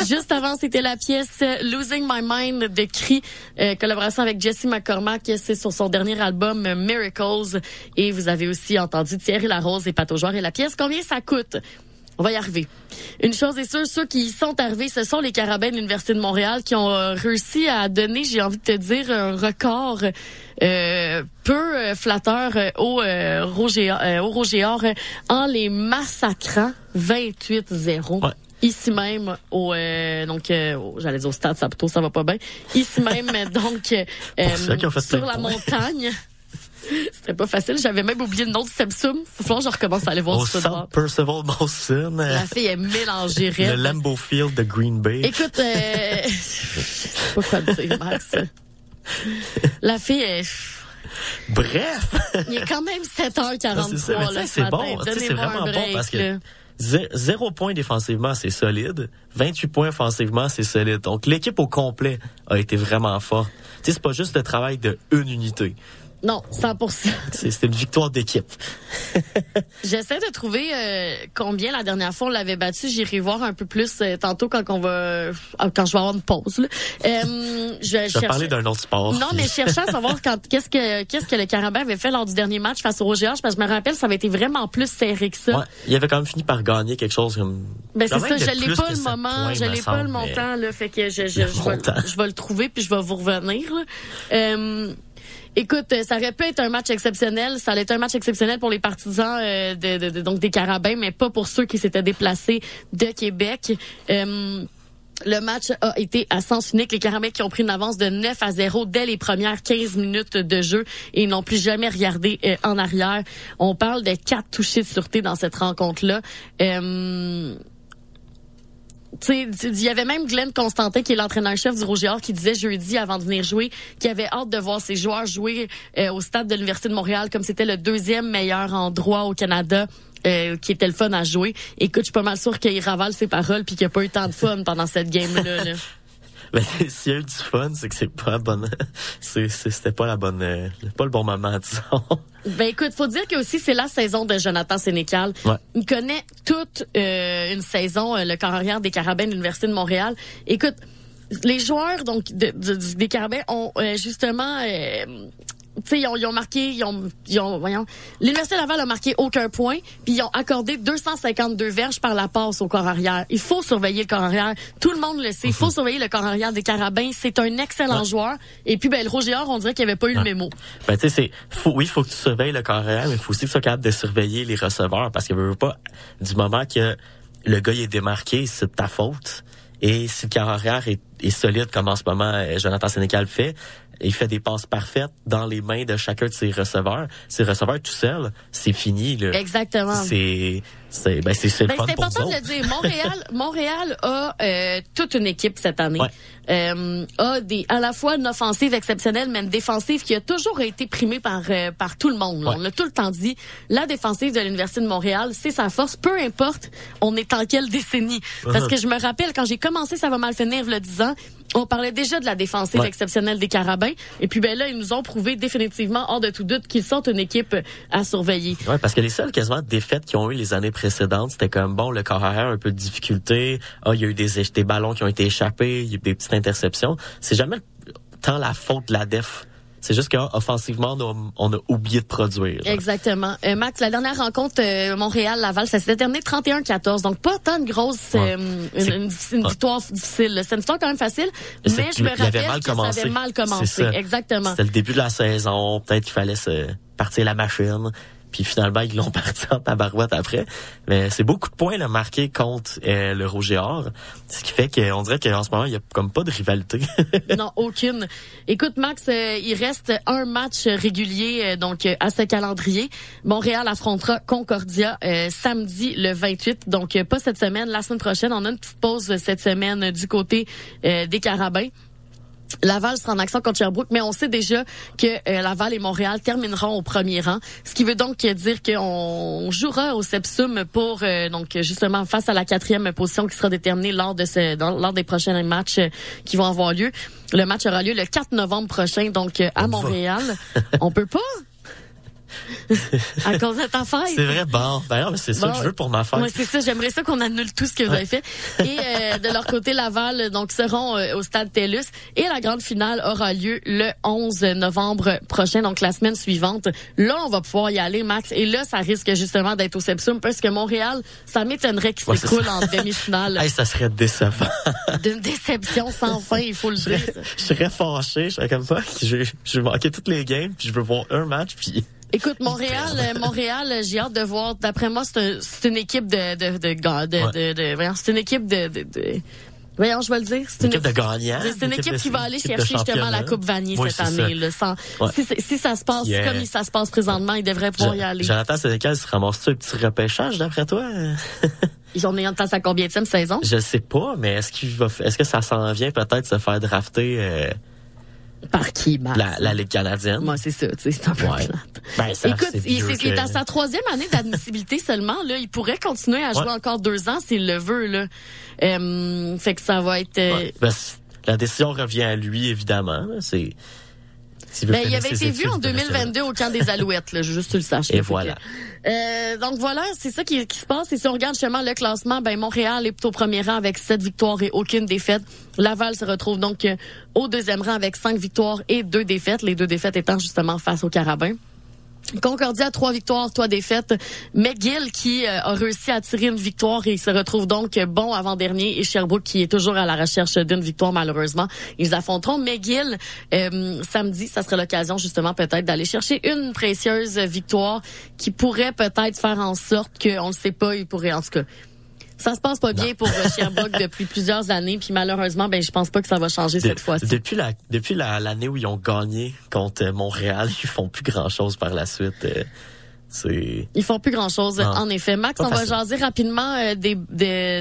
Juste avant, c'était la pièce euh, Losing My Mind de Cree, euh, collaboration avec Jesse McCormack. C'est sur son dernier album euh, Miracles. Et vous avez aussi entendu Thierry Larose et Pato. Et la pièce, combien ça coûte? On va y arriver. Une chose est sûre, ceux qui y sont arrivés, ce sont les Carabins de l'Université de Montréal qui ont euh, réussi à donner, j'ai envie de te dire, un record euh, peu euh, flatteur euh, au, euh, Roger, au Roger Or, en les massacrant 28-0. Ouais. Ici même au euh, donc euh, j'allais dire au stade Saputo ça va pas bien ici même donc euh, sur la montagne c'était pas facile j'avais même oublié le nom de Sebsum faut falloir que je recommence à aller voir ce centre Percival Molson, la fille est mélangée le. Lambeau Field de Green Bay. Écoute, euh, je sais pas quoi dire, Max. La fille est... Bref, Il est quand même 7h43 Ah, c'est ça. Mais tu là, c'est bon, c'est vraiment bon parce là. que zé- zéro point défensivement, c'est solide. 28 points offensivement, c'est solide. Donc l'équipe au complet a été vraiment forte. Tu sais, c'est pas juste le travail de une unité. Non, 100%. C'est une victoire d'équipe. J'essaie de trouver euh, combien la dernière fois on l'avait battu. J'irai voir un peu plus euh, tantôt quand on va euh, quand je vais avoir une pause. Là. Euh, je vais Je vais chercher- parler d'un autre sport. Non, mais je cherchais à savoir quand qu'est-ce que qu'est-ce que le Carabin avait fait lors du dernier match face au Roger parce que je me rappelle ça avait été vraiment plus serré que ça. Ouais, il avait quand même fini par gagner quelque chose comme. Ben c'est ça, je l'ai pas le moment, points, je l'ai pas le montant là, fait que je je, je, vais, je vais le trouver puis je vais vous revenir. là. Écoute, euh, ça aurait pu être un match exceptionnel. Ça allait être un match exceptionnel pour les partisans euh, de, de- de- donc des Carabins, mais pas pour ceux qui s'étaient déplacés de Québec. Euh, le match a été à sens unique. Les Carabins qui ont pris une avance de 9 à 0 dès les premières 15 minutes de jeu et n'ont plus jamais regardé euh, en arrière. On parle de quatre touchés de sûreté dans cette rencontre-là. Il y avait même Glenn Constantin, qui est l'entraîneur-chef du Roger Or, qui disait jeudi, avant de venir jouer, qu'il avait hâte de voir ses joueurs jouer euh, au stade de l'Université de Montréal, comme c'était le deuxième meilleur endroit au Canada. euh, qui était le fun à jouer. Écoute, je suis pas mal sûre qu'il ravale ses paroles puis qu'il a pas eu tant de fun pendant cette game-là. là. Mais s'il y a eu du fun, c'est que c'est pas la bonne. C'était pas la bonne. euh, pas le bon moment, disons. Ben écoute, faut dire que aussi c'est la saison de Jonathan Sénécal. Ouais. Il connaît toute euh, une saison, euh, le corps arrière des Carabins de l'Université de Montréal. Écoute, les joueurs donc de- des Carabins ont euh, justement euh, ils ont, ils ont marqué, ils ont, ils ont, voyons, l'Université Laval a marqué aucun point, puis ils ont accordé 252 verges par la passe au corps arrière. Il faut surveiller le corps arrière. Tout le monde le sait. Il faut surveiller le corps arrière des Carabins. C'est un excellent Ouais. joueur. Et puis, ben, le Roger Or, on dirait qu'il avait pas eu le mémo. Ben, tu sais, c'est, faut, oui, il faut que tu surveilles le carrière, mais il faut aussi que tu sois capable de surveiller les receveurs parce que veut, pas, du moment que le gars il est démarqué, c'est de ta faute. Et si le carrière est, est solide comme en ce moment euh, Jonathan Sénécal fait, il fait des passes parfaites dans les mains de chacun de ses receveurs. Ses receveurs tout seul, c'est fini, là. Exactement. C'est, c'est, ben, c'est, Ben, important de le dire. Montréal, Montréal a euh, toute une équipe cette année. Ouais. Euh, a des à la fois une offensive exceptionnelle, mais une défensive qui a toujours été primée par euh, par tout le monde. Ouais. On l'a tout le temps dit. La défensive de l'université de Montréal, c'est sa force. Peu importe, on est en quelle décennie. Parce que je me rappelle quand j'ai commencé, ça va mal finir le 10 ans. On parlait déjà de la défensive Ouais. exceptionnelle des Carabins. Et puis ben là, ils nous ont prouvé définitivement, hors de tout doute, qu'ils sont une équipe à surveiller. Ouais, parce que les seules quasiment défaites qu'ils ont eu les années précédentes, c'était comme bon, le corps arrière un peu de difficulté. Ah, il y a eu des, des ballons qui ont été échappés, il y a eu des petites interceptions. C'est jamais tant la faute de la def. C'est juste qu'offensivement, on, a- on a oublié de produire. Exactement. Euh, Max, la dernière rencontre euh, Montréal-Laval, ça s'est terminé 31-14. Donc, pas tant de grosse... Ouais. euh, une, victoire difficile. C'est une victoire quand même facile, Mais mais je me il avait rappelle mal que ça commencé. avait mal commencé. Ça. Exactement. C'était le début de la saison. Peut-être qu'il fallait se partir la machine. Puis finalement, ils l'ont parti en tabarouette après. Mais c'est beaucoup de points là, marqués contre euh, le Rouge Or. Ce qui fait qu'on dirait qu'en ce moment, il y a comme pas de rivalité. non, aucune. Écoute, Max, euh, il reste un match régulier euh, donc euh, à ce calendrier. Montréal affrontera Concordia euh, samedi le 28. Donc, euh, pas cette semaine, la semaine prochaine. On a une petite pause cette semaine du côté des Carabins. Laval sera en action contre Sherbrooke, mais on sait déjà que euh, Laval et Montréal termineront au premier rang, ce qui veut donc dire qu'on jouera au Sepsum pour euh, donc justement face à la quatrième position qui sera déterminée lors de ce dans- lors des prochains matchs euh, qui vont avoir lieu. Le match aura lieu le 4 novembre prochain, donc à Montréal. on peut pas à cause de ta fête. C'est vrai, bon. D'ailleurs, c'est ça Bon. que je veux pour ma fête. Ouais, c'est ça. J'aimerais ça qu'on annule tout ce que vous avez fait. Et euh, de leur côté, Laval donc seront euh, au stade TELUS et la grande finale aura lieu le 11 novembre prochain, donc la semaine suivante. Là, on va pouvoir y aller, Max. Et là, ça risque justement d'être au Sepsum parce que Montréal, ça m'étonnerait qu'il Ouais, s'écroule en demi-finale. Hey, ça serait décevant. D'une déception sans fin, il faut le dire. je serais fâché. Je serais comme ça. Je vais manquer toutes les games, puis je veux voir un match, puis... Écoute, Montréal, euh, Montréal, euh, j'ai hâte de voir. D'après moi, c'est un- une équipe de de de de, de, Ouais. c'est une équipe de, de, de- voyons, je vais le dire. C'est Une équipe de gagnants. C'est une équipe qui va aller chercher justement la Coupe Vanier Oui, cette année. Là, sans- Ouais. si, ça se passe Yeah. comme ça se passe présentement, ils devraient pouvoir y aller. Jonathan Sénécal se ramasse-tu un petit repêchage d'après toi? Ils ont en place à combien de saison? Je sais pas, mais est-ce qu'il va, est-ce que ça s'en vient peut-être se faire drafter euh, Par qui, Max? la, la Ligue canadienne? Moi, c'est ça, tu sais, c'est un peu Ouais. plate. Ben, ça, Écoute, c'est il, c'est- il est à sa troisième année d'admissibilité seulement. Là, il pourrait continuer à jouer Ouais. encore deux ans s'il le veut. Là, Euh, fait que ça va être. euh. Ben, la décision revient à lui, évidemment. C'est. Ben, il avait été vu en il devrait 2022 au camp des Alouettes, là, juste tu le saches. Et voilà. euh, donc voilà, c'est ça qui, qui se passe. Et si on regarde justement le classement, ben Montréal est au premier rang avec sept victoires et aucune défaite. Laval se retrouve donc euh, au deuxième rang avec cinq victoires et deux défaites. Les deux défaites étant justement face aux Carabins. Concordia, trois victoires, trois défaites. McGill qui euh, a réussi à tirer une victoire et se retrouve donc bon avant-dernier. Et Sherbrooke qui est toujours à la recherche d'une victoire malheureusement. Ils affronteront McGill euh, samedi. Ça sera l'occasion justement peut-être d'aller chercher une précieuse victoire qui pourrait peut-être faire en sorte que, on le sait pas, il pourrait en tout cas. Ça se passe pas bien pour euh, Sherbrooke depuis plusieurs années, puis malheureusement, ben je pense pas que ça va changer De- cette fois-ci. Depuis la depuis la- l'année où ils ont gagné contre euh, Montréal, ils font plus grand chose par la suite. euh, Ils font plus grand-chose, Non. en effet. Max, Pas on va jaser rapidement euh, des, de,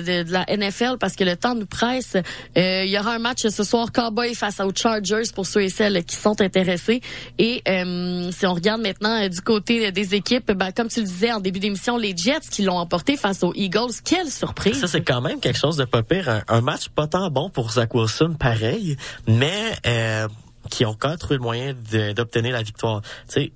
de- de la NFL parce que le temps nous presse. Euh, il y aura un match ce soir, Cowboy face aux Chargers pour ceux et celles qui sont intéressés. Et euh, si on regarde maintenant euh, du côté des équipes, ben, comme tu le disais en début d'émission, les Jets qui l'ont emporté face aux Eagles. Quelle surprise! Ça, c'est quand même quelque chose de pas pire. Un, un match pas tant bon pour Zach Wilson, pareil, mais euh, qui ont quand même trouvé le moyen d'obtenir la victoire. Tu sais,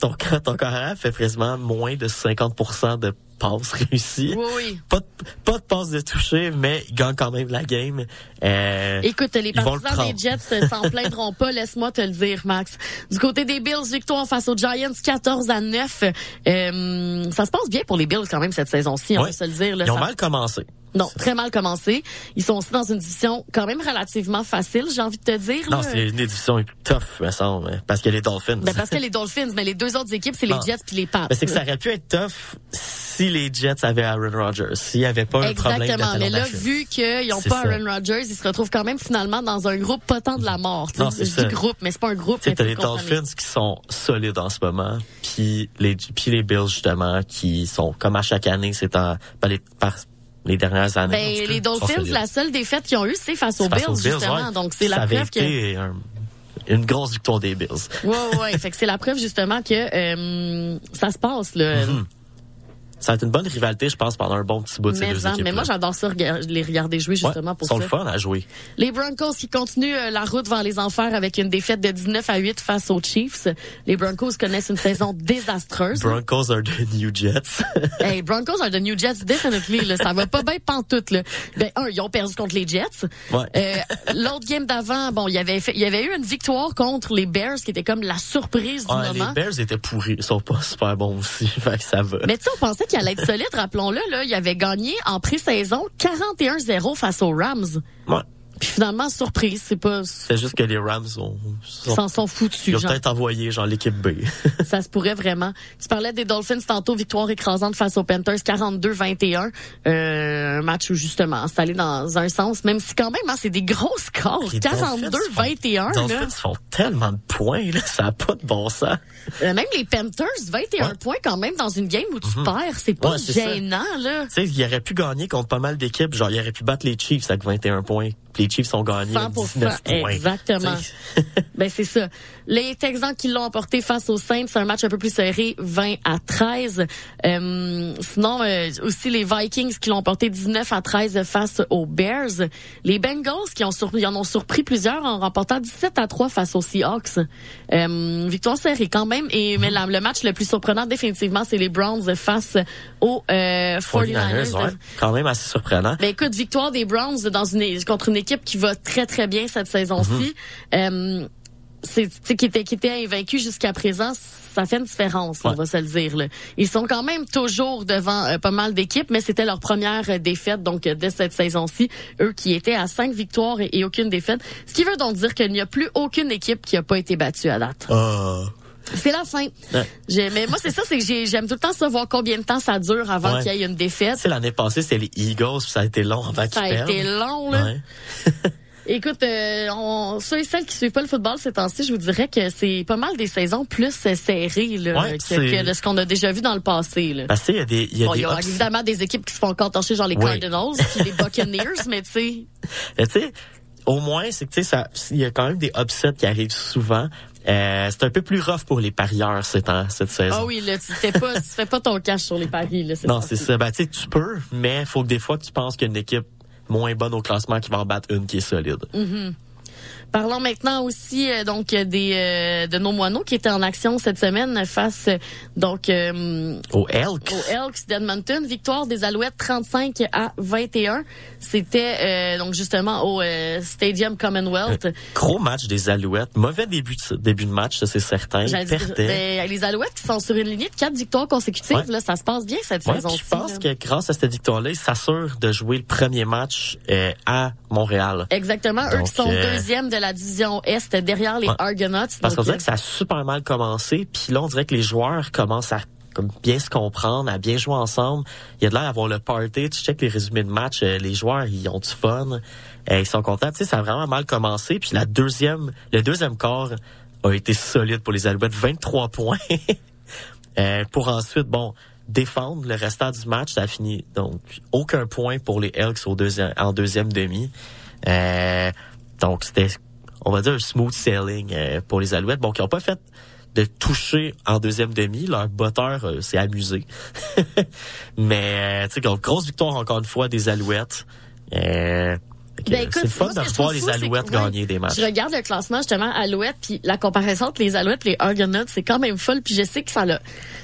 ton, ton carrière fait quasiment moins de 50% de passes réussies. Oui, oui. Pas de, pas de passes de toucher, mais ils gagnent quand même la game. Euh, Écoute, les le partisans des. Jets s'en plaindront pas, laisse-moi te le dire, Max. Du côté des Bills, victoire face aux Giants, 14 à 9. Euh, ça se passe bien pour les Bills quand même cette saison-ci, on Ouais. va se le dire. là, ils ont ça- mal commencé. Non, très mal commencé. Ils sont aussi dans une division quand même relativement facile, j'ai envie de te dire. Non, c'est une édition tough, me semble, hein, parce que les Dolphins. Ben, parce que les Dolphins, mais les deux autres équipes, c'est les Non. Jets puis les Pats. Mais c'est que ça aurait pu être tough si les Jets avaient Aaron Rodgers, s'il n'y avait pas un problème de Exactement. Mais là, vu qu'ils n'ont C'est pas ça. Aaron Rodgers, ils se retrouvent quand même finalement dans un groupe pas tant de la mort. Non, c'est Je ça. dis groupe, mais c'est pas un groupe. Faut les. Dolphins qui sont solides en ce moment, puis les puis les Bills justement qui sont comme à chaque année, c'est en par les par les dernières années. en Ben, les Dolphins, la seule défaite qu'ils ont eue, c'est face aux face Bills, aux Bills, justement. ouais. Donc, c'est la preuve que... un- une grosse victoire des Bills. Ouais, ouais. fait que c'est la preuve, justement, que euh, ça se passe, là. Mhm. Ça va être une bonne rivalité, je pense, pendant un bon petit bout de ces mais, deux hein, équipes. mais moi, j'adore ça, les regarder jouer, justement, pour ils sont ça. le fun à jouer. Les Broncos qui continuent euh, la route vers les enfers avec une défaite de 19 à 8 face aux Chiefs. Les Broncos connaissent une saison désastreuse. Broncos are the New Jets. hey, Broncos are the New Jets, definitely. Là, ça va pas bien pantoute. Là. Ben, un, ils ont perdu contre les Jets. Ouais. Euh, L'autre game d'avant, bon, il y avait il y avait eu une victoire contre les Bears qui était comme la surprise du les moment. Bears étaient pourris, ils sont pas super bons aussi, fait que ça va. Mais tu sais, on pensait qu'il allait être solide, rappelons-le, là. Il avait gagné en pré-saison 41-0 face aux Rams. Ouais. Puis finalement, surprise, c'est pas, C'est juste que les Rams ont, ils sont- s'en sont foutus, ils ont peut-être envoyé genre l'équipe B. Ça se pourrait vraiment. Tu parlais des Dolphins tantôt, victoire écrasante face aux Panthers, 42-21. Euh, un match où justement, c'est allé dans un sens, même si quand même, hein, c'est des gros scores. Les Dolphins 42-21, Les là. Dolphins font tellement de points, là, ça a pas de bon sens. Euh, même les Panthers, 21 Ouais. points quand même dans une game où tu perds. C'est pas Ouais, c'est ça. gênant, là. Tu sais, il aurait pu gagner contre pas mal d'équipes, genre il aurait pu battre les Chiefs avec 21 points les Chiefs ont gagné 100%, 19 points. exactement. Ben c'est ça. Les Texans qui l'ont emporté face aux Saints, c'est un match un peu plus serré, 20 à 13. Euh, sinon euh, aussi les Vikings qui l'ont emporté 19 à 13 face aux Bears. Les Bengals qui ont surpris, en ont surpris plusieurs en remportant 17 à 3 face aux Seahawks. Euh, victoire serrée quand même. Et mais la- le match le plus surprenant définitivement, c'est les Browns face aux euh, 49ers. 49ers, ouais. Quand même assez surprenant. Ben écoute, victoire des Browns dans une contre une équipe qui va très très bien cette saison-ci. Euh, c'est qui était qui était invaincu jusqu'à présent, ça fait une différence, on va se le dire. Là. Ils sont quand même toujours devant euh, pas mal d'équipes, mais c'était leur première euh, défaite donc euh, de cette saison-ci. Eux qui étaient à cinq victoires et, et aucune défaite, ce qui veut donc dire qu'il n'y a plus aucune équipe qui a pas été battue à date. Ah. C'est la fin. Ouais. Mais moi c'est ça, c'est que j'ai- j'aime tout le temps savoir combien de temps ça dure avant Ouais. qu'il y ait une défaite. Sais, l'année passée, c'était les Eagles, puis ça a été long avant qu'ils Ça a perdent. été long là. Ouais. Écoute, euh, on, ceux et celles qui suivent pas le football ces temps-ci, je vous dirais que c'est pas mal des saisons plus euh, serrées là, Ouais, que, c'est- que de ce qu'on a déjà vu dans le passé. Là. Parce que, tu sais, il y a des, y a Bon, des y a évidemment des équipes qui se font encore torcher, genre les Oui. Cardinals puis les Buccaneers, mais tu sais, Mais tu sais, au moins, c'est que tu sais, il y a quand même des upsets qui arrivent souvent. Euh, c'est un peu plus rough pour les parieurs cette, cette saison. ah oui, là, tu fais pas, tu fais pas ton cash sur les paris là. non, c'est ça. Ben, tu sais, tu peux, mais faut que des fois tu penses qu'il y a une équipe moins bonne au classement qui va en battre une qui est solide. Mm. Parlons maintenant aussi euh, donc euh, des euh, de nos moineaux qui étaient en action cette semaine face euh, donc euh, Au Elks. aux Elks d'Edmonton. Victoire des Alouettes 35 à 21. C'était euh, donc justement au euh, Stadium Commonwealth. Gros match des Alouettes. Mauvais début de, début de match, ça c'est certain. Perdaient. ben, les Alouettes qui sont sur une lignée de quatre victoires consécutives, Ouais. là, ça se passe bien cette Ouais, saison. je pense que grâce à cette victoire-là, ils s'assurent de jouer le premier match euh, à Montréal. Exactement, eux qui sont euh, deuxième de la division Est derrière les Ouais. Argonauts. Parce qu'on dirait que ça a super mal commencé, puis là on dirait que les joueurs commencent à comme bien se comprendre, à bien jouer ensemble. Il y a de l'air d'avoir le party. Tu check les résumés de match, euh, les joueurs ils ont du fun, euh, ils sont contents. Tu sais, ça a vraiment mal commencé. Puis la deuxième, le deuxième quart a été solide pour les Alouettes, 23 points. Euh, pour ensuite, bon, défendre le restant du match, ça a fini donc aucun point pour les Elks au deuxième, en deuxième demi. Euh, donc c'était, on va dire, un smooth sailing euh, pour les Alouettes. Bon, qui n'ont pas fait de toucher en deuxième demi. Leur botteur euh, s'est amusé. Mais, euh, tu sais, grosse victoire encore une fois des Alouettes. Euh, Ben, c'est fun de trouve les Alouettes ouais, gagner des matchs. Je regarde le classement justement Alouettes puis la comparaison entre les Alouettes et les Argonauts, c'est quand même folle puis je sais que ça l'a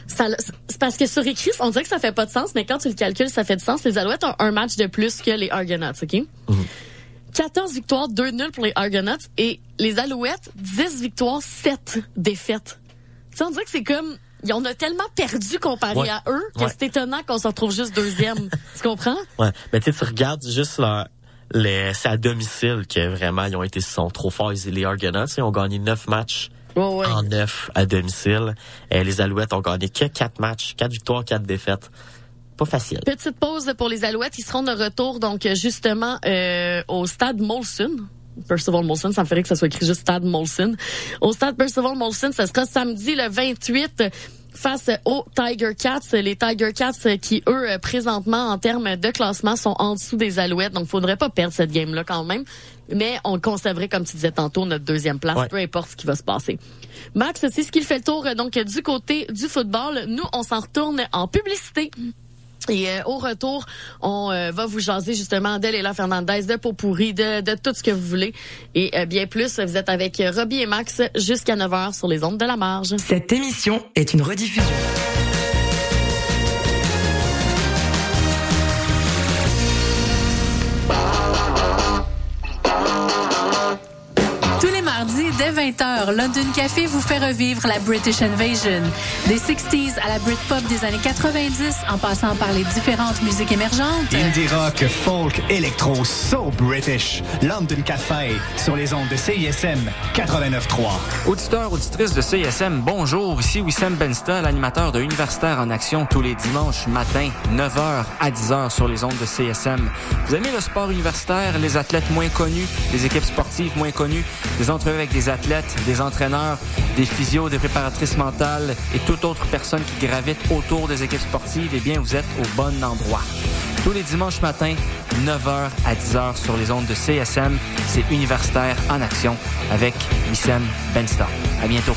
ça c'est parce que sur écrit, on dirait que ça fait pas de sens mais quand tu le calcules, ça fait du sens. Les Alouettes ont un match de plus que les Argonauts, OK? Mhm. 14 victoires, 2 nuls pour les Argonauts et les Alouettes 10 victoires, 7 défaites. Tu sais, on dirait que c'est comme en ont tellement perdu comparé Ouais. à eux que Ouais. c'est étonnant qu'on se retrouve juste deuxième. tu comprends? Ouais, mais tu sais, tu regardes juste leur, les, c'est à domicile que vraiment ils ont été sont trop forts. Les Argonauts, ils ont gagné neuf matchs Ouais, ouais. en neuf à domicile. Et les Alouettes ont gagné que quatre matchs, quatre victoires, quatre défaites. Pas facile. Petite pause pour les Alouettes. Ils seront de retour donc justement euh, au stade Molson. Percival Molson, ça me ferait que ça soit écrit juste stade Molson. Au stade Percival Molson, ça sera samedi le 28 face aux Tiger Cats. Les Tiger Cats qui, eux, présentement, en termes de classement, sont en dessous des Alouettes. Donc, faudrait pas perdre cette game-là quand même. Mais on conserverait, comme tu disais tantôt, notre deuxième place, Ouais. peu importe ce qui va se passer. Max, c'est ce qui fait le tour donc du côté du football. Nous, on s'en retourne en publicité. Et euh, au retour, on euh, va vous jaser justement d'Elela Fernandez, de Pourri, de, de tout ce que vous voulez. Et euh, bien plus, vous êtes avec euh, Robbie et Max jusqu'à 9h sur les ondes de la marge. Cette émission est une rediffusion. Dès 20h, London Café vous fait revivre la British Invasion. Des 60s à la Britpop des années 90, en passant par les différentes musiques émergentes. Indie rock, folk, électro, so British. London Café sur les ondes de CISM 89.3. Auditeurs, auditrices de CSM, bonjour. Ici Wissam Bensta, l'animateur de Universitaire en action tous les dimanches matin, 9h à 10h sur les ondes de CSM. Vous aimez le sport universitaire, les athlètes moins connus, les équipes sportives moins connues, des entrevues avec des athlètes, des entraîneurs, des physios, des préparatrices mentales et toute autre personne qui gravite autour des équipes sportives, eh bien, vous êtes au bon endroit. tous les dimanches matins, 9h à 10h sur les ondes de CSM. C'est Universitaire en action avec Wissem Benstar. À bientôt.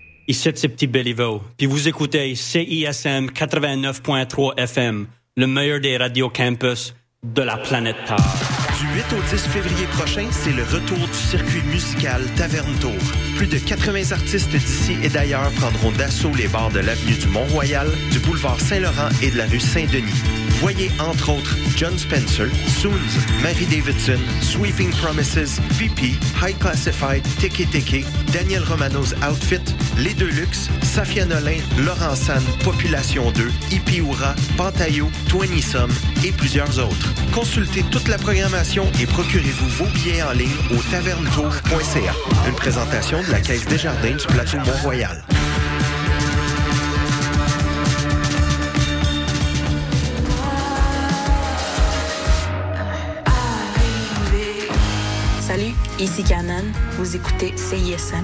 ici c'est Petit Béliveau, puis vous écoutez CISM 89.3 FM, le meilleur des radios campus de la planète Terre. Du 8 au 10 février prochain, c'est le retour du circuit musical Taverne Tour. Plus de 80 artistes d'ici et d'ailleurs prendront d'assaut les bars de l'avenue du Mont-Royal, du boulevard Saint-Laurent et de la rue Saint-Denis. Voyez entre autres John Spencer, Soons, Mary Davidson, Sweeping Promises, VP, High Classified, Tiki Tiki, Daniel Romano's Outfit, Les Deluxe, Safia Nolin, Laurent San, Population 2, Ipiura, Pantayo, Twenty Some et plusieurs autres. Consultez toute la programmation et procurez-vous vos billets en ligne au tavernetour.ca. Une présentation de la Caisse Desjardins du plateau Mont-Royal. Salut, ici Canon. Vous écoutez CISM.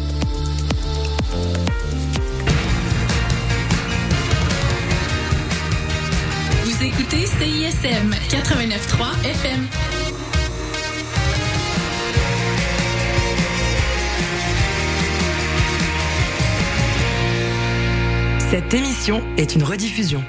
Écoutez CISM 89.3 FM. Cette émission est une rediffusion.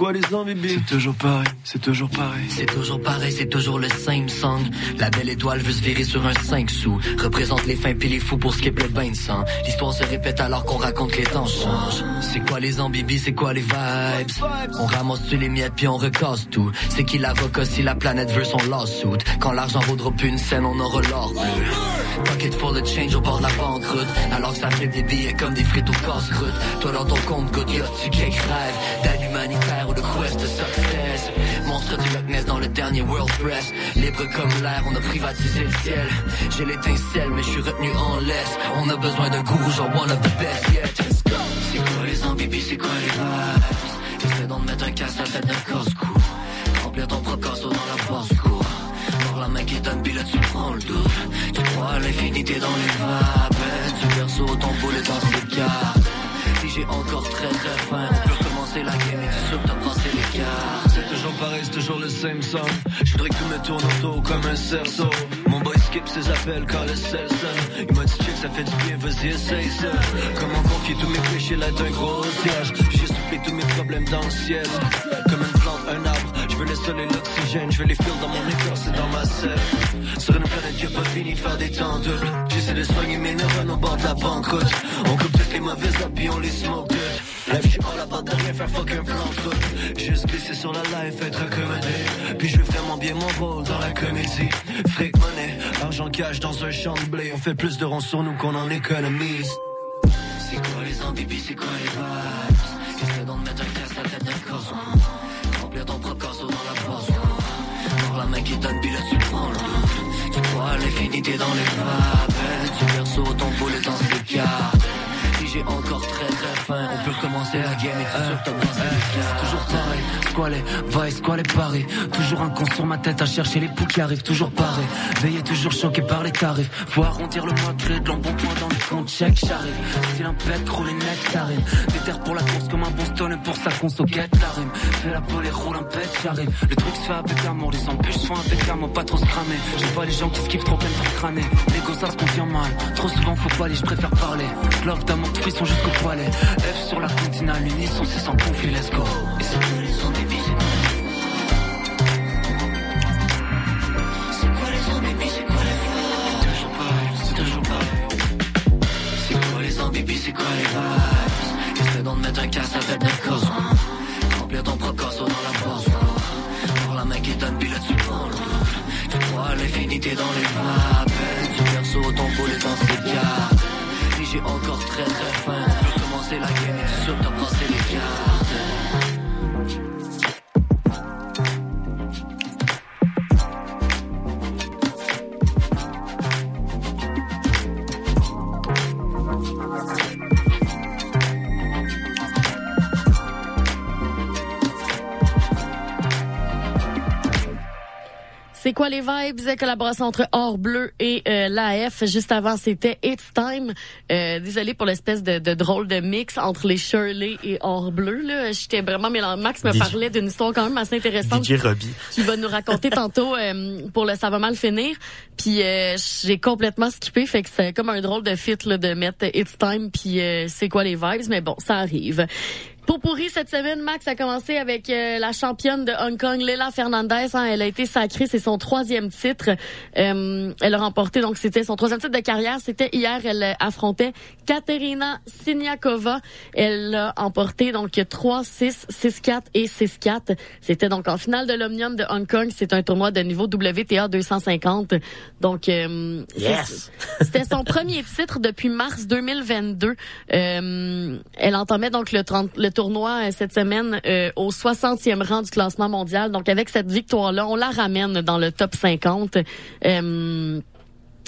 quoi les C'est toujours pareil, c'est toujours pareil. C'est toujours pareil, c'est toujours le same song. La belle étoile veut se virer sur un 5 sous. Représente les fins puis les fous pour skip le bain de sang. L'histoire se répète alors qu'on raconte que les temps changent. C'est quoi les ans, bébé C'est quoi les vibes? On ramasse tous les miettes puis on recasse tout. C'est qui l'avocat si la planète veut son lawsuit? Quand l'argent vaudra une scène, on aura l'or. Pocket full of change au bord de la banqueroute. Alors que ça fait des billets comme des frites au casse-croûte. Toi dans ton compte, God, tu quelques rêves d'aide humanitaire ou de quest de success. Monstre du Loch Ness dans le dernier World Press. Libre comme l'air, on a privatisé le ciel. J'ai l'étincelle, mais je suis retenu en laisse. On a besoin d'un gourou, genre one of the best yet. C'est quoi les ambibies, c'est quoi les vibes? Essaie d'en mettre un casse à tête d'un casse-cou. Remplir ton propre Donne, puis là tu prends le double. Tu crois l'infinité dans les vapes. Tu perso ton dans ses cartes. Si j'ai encore très très faim, on peut recommencer la game et tu sûr que t'as les cartes. C'est toujours pareil, c'est toujours le same song. Je voudrais que tout me tourne autour comme un cerceau. Mon boy skip ses appels quand le sel. Il m'a dit check, ça fait du bien, vas-y, essaye ça. Comment confier tous mes péchés là d'un gros cierge. J'ai soufflé tous mes problèmes dans le ciel. Comme une plante, un arbre. L'oxygène. Je veux les fils dans mon écorce et dans ma selle. Sur une planète qui a pas fini de faire des temps. J'essaie de soigner mes neurones au bord de la banqueroute. On coupe toutes les mauvaises habits, on les smoke. Life, j'suis all about de rien faire fuck un plan de. Juste glisser sur la life, être accommodé. Puis je vraiment bien mon rôle dans la comédie. Fric money, argent cash dans un champ de blé. On fait plus de ronds sur nous qu'on en économise. C'est quoi les ambibies, c'est quoi les vibes? Tu crois l'infinité dans les vapes Tu perso ton boulet dans ses cartes j'ai encore très très faim On peut recommencer la game et les Toujours pareil, squalé, vice, squalé, paris. Toujours un con sur ma tête à chercher les poux qui arrivent, toujours pareil. Veillé, toujours choqué par les tarifs. Faut arrondir le mois, créer de l'embonpoint dans le compte, check, j'arrive. Style un pet, rouler nectarine. Déterre pour la course comme un Boston et pour sa conso, quête la rime. Fais la volée, roule un pet, j'arrive. Le truc se fait avec amour, les embûches se font avec amour, pas trop se. J'aime pas les gens qui skiffent trop plein trop crâner. Les gosses, ça se confie mal. Trop souvent, faut pas aller, je préfère parler. Love d'amour, sont jusqu'au poilet. F sur la continale, unisson, c'est sans conflit, let's go. Et c'est les quoi les ambibies, c'est quoi les vibes? Les les Essaie d'en mettre un casse tête d'un corso Remplir ton propre dans la poche Voir la main qui donne, puis le double Tu crois à l'infinité dans les vapes Tu perso ton boulet dans ses cartes Si j'ai encore très très faim peut commencer la game quoi les vibes? Collaboration entre Or Bleu et euh, l'AF. Juste avant, c'était It's Time. Euh, désolé pour l'espèce de, de drôle de mix entre les Shirley et Or Bleu. Là, j'étais vraiment mélangé. Max me DJ parlait d'une histoire quand même assez intéressante. DJ Robbie. Qui va nous raconter tantôt euh, pour le ça va mal finir. Puis euh, j'ai complètement skippé, fait que c'est comme un drôle de fit là, de mettre It's Time puis euh, c'est quoi les vibes? Mais bon, ça arrive. Pour pourri cette semaine, Max a commencé avec euh, la championne de Hong Kong, Leila Fernandez. hein. elle a été sacrée, c'est son troisième titre. Euh, elle a remporté, donc c'était son troisième titre de carrière. C'était hier, elle euh, affrontait Katerina Siniakova. Elle a emporté donc 3-6, 6-4 et 6-4. C'était donc en finale de l'Omnium de Hong Kong. C'est un tournoi de niveau WTA 250. Donc, euh, Yes! c'était son premier titre depuis mars 2022. Euh, elle entamait donc le, 30 le tournoi euh, cette semaine euh, au 60e rang du classement mondial. Donc avec cette victoire-là, on la ramène dans le top 50. Euh,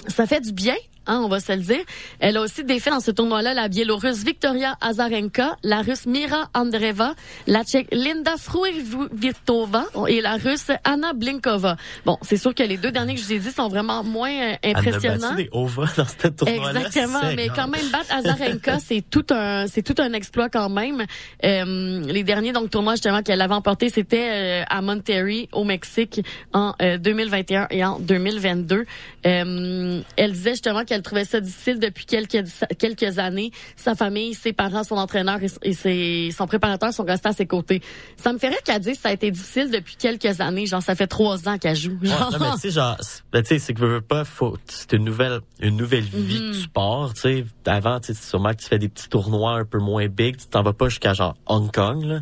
ça fait du bien. Hein, on va se le dire. Elle a aussi défait dans ce tournoi-là la Biélorusse Victoria Azarenka, la Russe Mira Andreeva, la Tchèque Linda Fruivitova et la Russe Anna Blinkova. Bon, c'est sûr que les deux derniers que je vous ai dit sont vraiment moins euh, Elle a impressionnants. des ovas dans ce tournoi-là. Exactement, mais quand même battre Azarenka, c'est tout un c'est tout un exploit quand même. Euh, les derniers donc tournois justement qu'elle avait emporté, c'était euh, à Monterrey au Mexique en euh, 2021 et en 2022. Euh, elle disait justement qu'elle trouvait ça difficile depuis quelques quelques années. Sa famille, ses parents, son entraîneur et, et ses, son préparateur sont restés à ses côtés. Ça me ferait qu'elle dise que ça a été difficile depuis quelques années. Genre ça fait trois ans qu'elle joue. Ouais, non, mais tu sais, genre, c'est- ben, tu sais, c'est que veux, veux pas, faut, c'est une nouvelle, une nouvelle vie Mhm. que tu pars, tu sais. Avant, tu sais, sûrement que tu fais des petits tournois un peu moins big, tu t'en vas pas jusqu'à genre Hong Kong, là.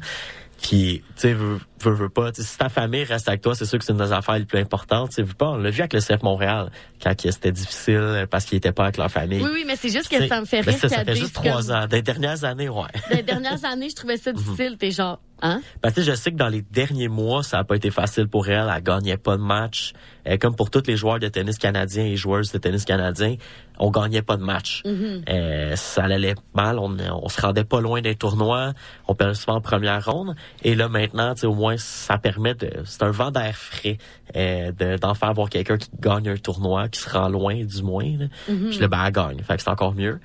Puis, tu sais, veux, veux, veux pas. tu sais, Si ta famille reste avec toi, c'est sûr que c'est une des affaires les plus importantes. Tu sais, veux pas. On l'a vu avec le CF Montréal, quand c'était difficile parce qu'ils étaient pas avec leur famille. Oui, oui, mais c'est juste que ça me fait ben rire ça, ça fait juste comme- trois ans. Des dernières années, ouais. Les dernières années, je trouvais ça difficile. T'es genre, hein? Parce que je sais que dans les derniers mois, ça a pas été facile pour elle. Elle gagnait pas de match. Euh, comme pour tous les joueurs de tennis canadiens et joueuses de tennis canadiens, on gagnait pas de match. Mhm. Euh, ça allait mal. On, on se rendait pas loin des tournois. On perdait souvent en première ronde. Et là, maintenant, au moins, ça permet de... C'est un vent d'air frais euh, de- d'en faire voir quelqu'un qui gagne un tournoi, qui se rend loin, du moins. Là. Mhm. Puis là, ben, elle gagne. Fait que c'est encore mieux.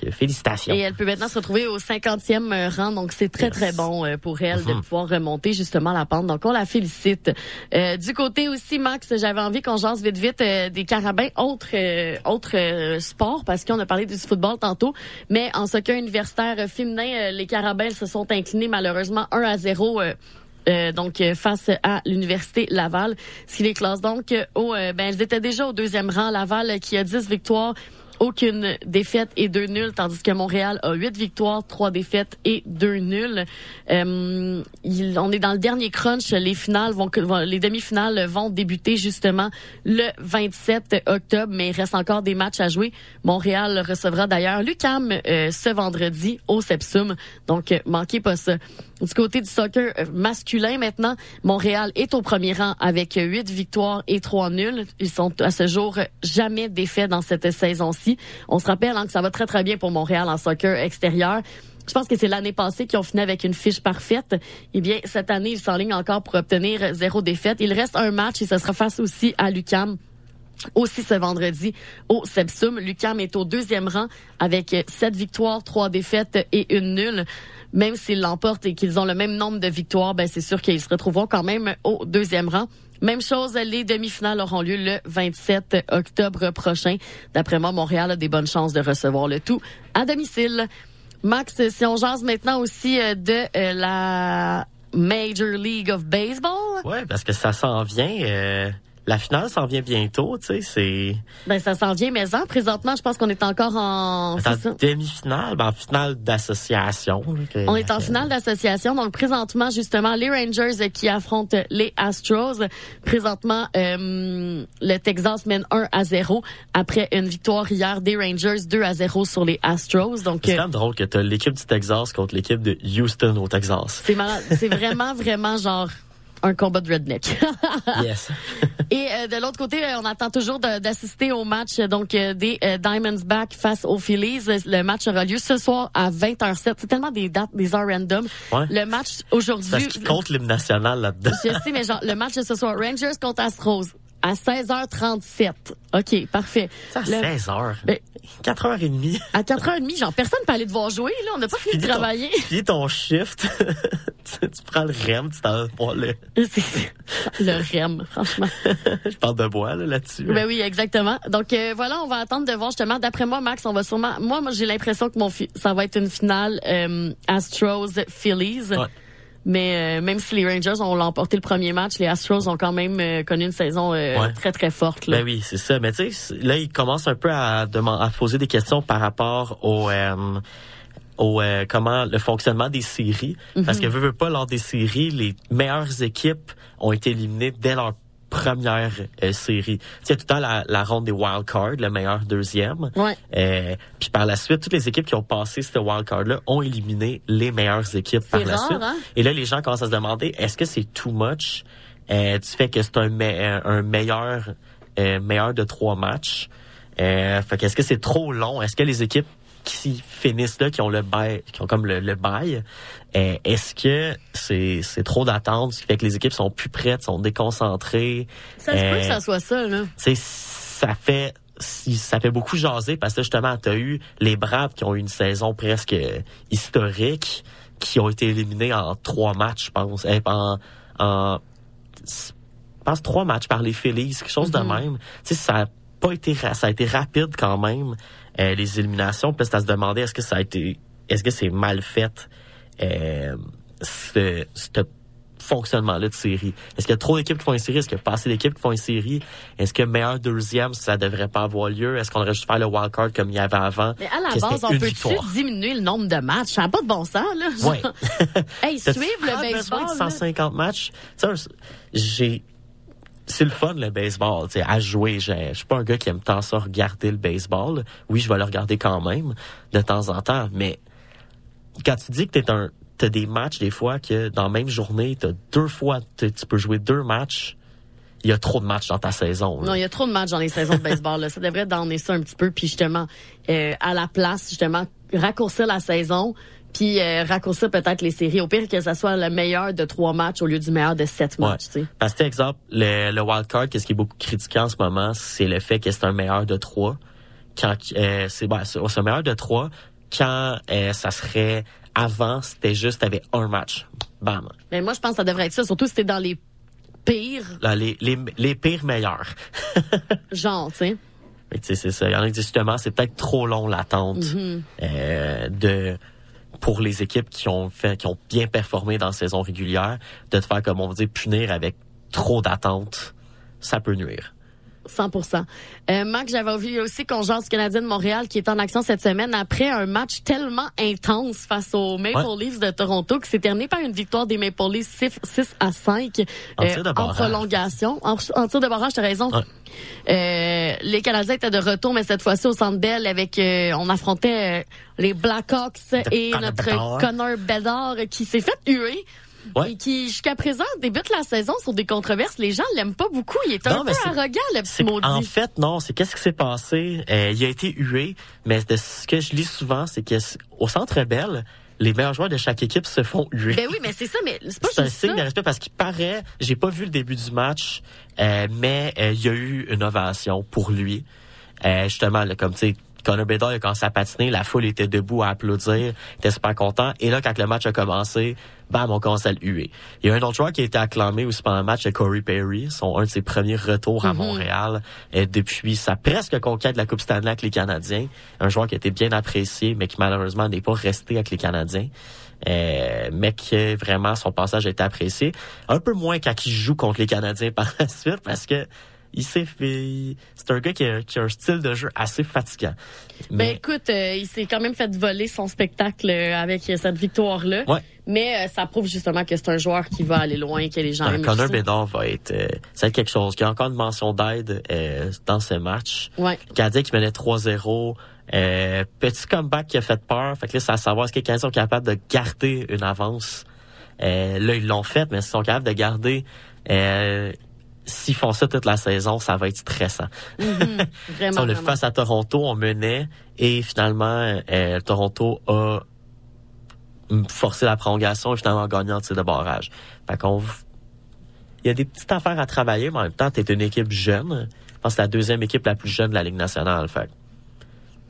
Que félicitations. Et elle peut maintenant se retrouver au 50e euh, rang, donc c'est très très bon euh, pour elle de Mhm. pouvoir remonter justement la pente. Donc on la félicite. Euh, du côté aussi, Max, j'avais envie qu'on jase vite vite euh, des carabins, autre euh, autre euh, sport, parce qu'on a parlé du football tantôt, mais en soccer universitaire euh, féminin, euh, les carabins se sont inclinés malheureusement 1 à 0. euh, euh, donc euh, face à l'université Laval, ce qui les classe donc euh, au euh, ben elles étaient déjà au deuxième rang Laval euh, qui a 10 victoires aucune défaite et deux nuls, tandis que Montréal a huit victoires, trois défaites et deux nuls. Euh, on est dans le dernier crunch. Les finales vont, les demi-finales vont débuter justement le 27 octobre, mais il reste encore des matchs à jouer. Montréal recevra d'ailleurs l'UCAM euh, ce vendredi au Sepsum, donc manquez pas ça. Du côté du soccer euh, masculin maintenant, Montréal est au premier rang avec huit victoires et trois nuls. Ils sont à ce jour jamais défaits dans cette saison-ci. On se rappelle hein, que ça va très très bien pour Montréal en soccer extérieur. Je pense que c'est l'année passée qu'ils ont fini avec une fiche parfaite. Eh bien, cette année, ils s'enlignent encore pour obtenir zéro défaite. Il reste un match et ce sera face aussi à l'UCAM aussi ce vendredi au Sepsum. Lucam est au deuxième rang avec sept victoires, trois défaites et une nulle. Même s'ils l'emportent et qu'ils ont le même nombre de victoires, ben c'est sûr qu'ils se retrouveront quand même au deuxième rang. Même chose, les demi-finales auront lieu le 27 octobre prochain. D'après moi, Montréal a des bonnes chances de recevoir le tout à domicile. Max, si on jase maintenant aussi euh, de euh, la Major League of Baseball. Ouais, parce que ça s'en vient. euh, la finale s'en vient bientôt, tu sais, c'est... Ben ça s'en vient, mais en présentement, je pense qu'on est encore en. Demi-finale, ben, en finale d'association. On est en finale d'association, donc présentement justement les Rangers euh, qui affrontent les Astros. Présentement, euh, le Texas mène 1 à 0 après une victoire hier des Rangers 2 à 0 sur les Astros. Donc C'est euh, quand même drôle que t'as l'équipe du Texas contre l'équipe de Houston au Texas. c'est c'est vraiment vraiment genre un combat de redneck. yes. Et euh, de l'autre côté, euh, on attend toujours d'assister au match euh, donc euh, des euh, Diamondbacks face aux Phillies. Le match aura lieu ce soir à 20h07. C'est tellement des dates, des heures random. Ouais. Le match C'est parce aujourd'hui. qu'il compte l'hymne national là-dedans. Je sais, mais genre, le match de ce soir, Rangers contre Astros, à 16h37. OK, parfait. à Le- 16 heures. Ben, 4h30. à 4h30, genre, personne peut aller devoir jouer, là. On n'a pas fini de Finis ton- travailler. Finis ton shift. tu, tu prends le REM, tu t'en vas voir le... Le REM, franchement. Je parle de bois, là, là-dessus. Ben oui, exactement. Donc euh, voilà, on va attendre de voir justement. D'après moi, Max, on va sûrement. Moi, moi j'ai l'impression que mon fi- ça va être une finale euh, Astros Phillies. Ouais. Mais euh, même si les Rangers ont l'emporté le premier match, les Astros ont quand même euh, connu une saison euh, Ouais. très très forte. Là. Ben oui, c'est ça. Mais tu sais, là, il commence un peu à, à poser des questions par rapport au, au euh, comment le fonctionnement des séries. Parce que Mhm. veut, veut pas lors des séries, les meilleures équipes ont été éliminées dès leur première euh, série. Tu il y a tout le temps la, la ronde des wild cards, le meilleur deuxième. Ouais. Euh, puis par la suite, toutes les équipes qui ont passé ce wild card-là ont éliminé les meilleures équipes par la suite. hein? Et là, les gens commencent à se demander, est-ce que c'est too much? Euh, du fait que c'est un, me- un un meilleur euh, meilleur de trois matchs? Euh, fait qu'est-ce que c'est trop long? Est-ce que les équipes qui finissent là, qui ont le bail, qui ont comme le, le bail, euh, est-ce que c'est c'est trop d'attente, ce qui fait que les équipes sont plus prêtes, sont déconcentrées? Ça se peut Euh, que ça soit ça, là. ça fait si- ça fait beaucoup jaser parce que justement, tu as eu les Braves qui ont eu une saison presque historique, qui ont été éliminés en trois matchs, je pense. Eh, en, en je pense trois matchs par les Phillies, quelque chose de Mhm. même. Tu sais, ça a pas été ça a été rapide quand même euh, les éliminations. Puis à se demander est-ce que ça a été est-ce que c'est mal fait euh, ce- cette fonctionnement-là de série? Est-ce qu'il y a trop d'équipes qui font une série? Est-ce qu'il y a pas assez d'équipes qui font une série? Est-ce que meilleur deuxième, ça devrait pas avoir lieu? Est-ce qu'on devrait juste faire le wildcard comme il y avait avant? Mais à la base, on peut-tu diminuer le nombre de matchs? Ça n'a pas de bon sens, là. Ouais. hey, suivre le besoin baseball. de là. 150 matchs. Tu sais, j'ai c'est le fun le baseball, tu à jouer. Je suis pas un gars qui aime tant ça regarder le baseball. Oui, je vais le regarder quand même de temps en temps, mais quand tu dis que t'es un t'as des matchs des fois que dans la même journée, t'as deux fois tu peux jouer deux matchs. Il y a trop de matchs dans ta saison. Non, il y a trop de matchs dans les saisons de baseball. Là. Ça devrait donner ça un petit peu, puis justement, euh, à la place, justement, raccourcir la saison, puis euh, raccourcir peut-être les séries. Au pire que ça soit le meilleur de trois matchs au lieu du meilleur de sept Ouais. matchs. tu sais. Parce que, exemple, le, le wild card, qu'est-ce qui est beaucoup critiqué en ce moment, c'est le fait que c'est un meilleur de trois. Quand euh, c'est ben, un meilleur de trois quand euh, ça serait avant, c'était juste t'avais un match. Bam. Mais moi, je pense que ça devrait être ça, surtout si t'es dans les pires Là, les, les, les pires meilleurs. genres, tu sais. Mais tu sais, c'est ça. Il y en a justement, c'est peut-être trop long l'attente Mhm. euh, de pour les équipes qui ont fait, qui ont bien performé dans la saison régulière, de te faire, comme on dit, punir avec trop d'attente, ça peut nuire. 100 euh, Marc, j'avais vu aussi qu'on jase du Canadien de Montréal qui est en action cette semaine après un match tellement intense face aux Maple Ouais. Leafs de Toronto qui s'est terminé par une victoire des Maple Leafs 6, 6 à 5 En barrage. prolongation. En, en tir de barrage, t'as raison. Euh, les Canadiens étaient de retour, mais cette fois-ci au Centre Bell avec, euh, on affrontait euh, les Blackhawks et notre. Connor Bedard qui s'est fait huer. Et qui, jusqu'à présent, débute la saison sur des controverses. Les gens l'aiment pas beaucoup. Il est un Non, peu arrogant, le petit maudit. En fait, non, c'est qu'est-ce qui s'est passé? Euh, il a été hué, mais de ce que je lis souvent, c'est que c- au Centre Bell, les meilleurs joueurs de chaque équipe se font huer. Ben oui, mais c'est ça, mais c'est pas C'est un signe ça. de respect parce qu'il paraît, j'ai pas vu le début du match, euh, mais euh, il y a eu une ovation pour lui. Euh, justement, là, comme tu sais, Connor Bedard il a commencé à patiner, la foule était debout à applaudir, était super content. Et là, quand le match a commencé, bam, on commence à le huer. Il y a un autre joueur qui a été acclamé aussi pendant le match, c'est Corey Perry, son un de ses premiers retours à Mhm. Montréal euh, depuis sa presque conquête de la Coupe Stanley avec les Canadiens. Un joueur qui a été bien apprécié, mais qui malheureusement n'est pas resté avec les Canadiens. Euh, mais que vraiment son passage a été apprécié. Un peu moins quand il joue contre les Canadiens par la suite parce que il s'est fait. C'est un gars qui a, qui a un style de jeu assez fatigant. Ben écoute, euh, il s'est quand même fait voler son spectacle euh, avec euh, cette victoire-là. Ouais. Mais euh, ça prouve justement que c'est un joueur qui va aller loin, que les gens aiment. Connor. Bedard va être, euh, ça va être quelque chose. Il y a encore une mention d'aide euh, dans ce match. Ouais. Canadien qui menait 3-0. Euh, petit comeback qui a fait peur. Fait que là, c'est à savoir est-ce que les Canadiens sont capables de garder une avance? Euh, là, ils l'ont fait, mais s'ils sont capables de garder, euh, s'ils font ça toute la saison, ça va être stressant. Mhm. Vraiment, on le vraiment. face à Toronto, on menait et finalement euh, Toronto a forcé la prolongation et finalement gagné en tir de barrage. Fait qu'on il y a des petites affaires à travailler, mais en même temps, t'es une équipe jeune. Je pense que c'est la deuxième équipe la plus jeune de la Ligue nationale. Fait que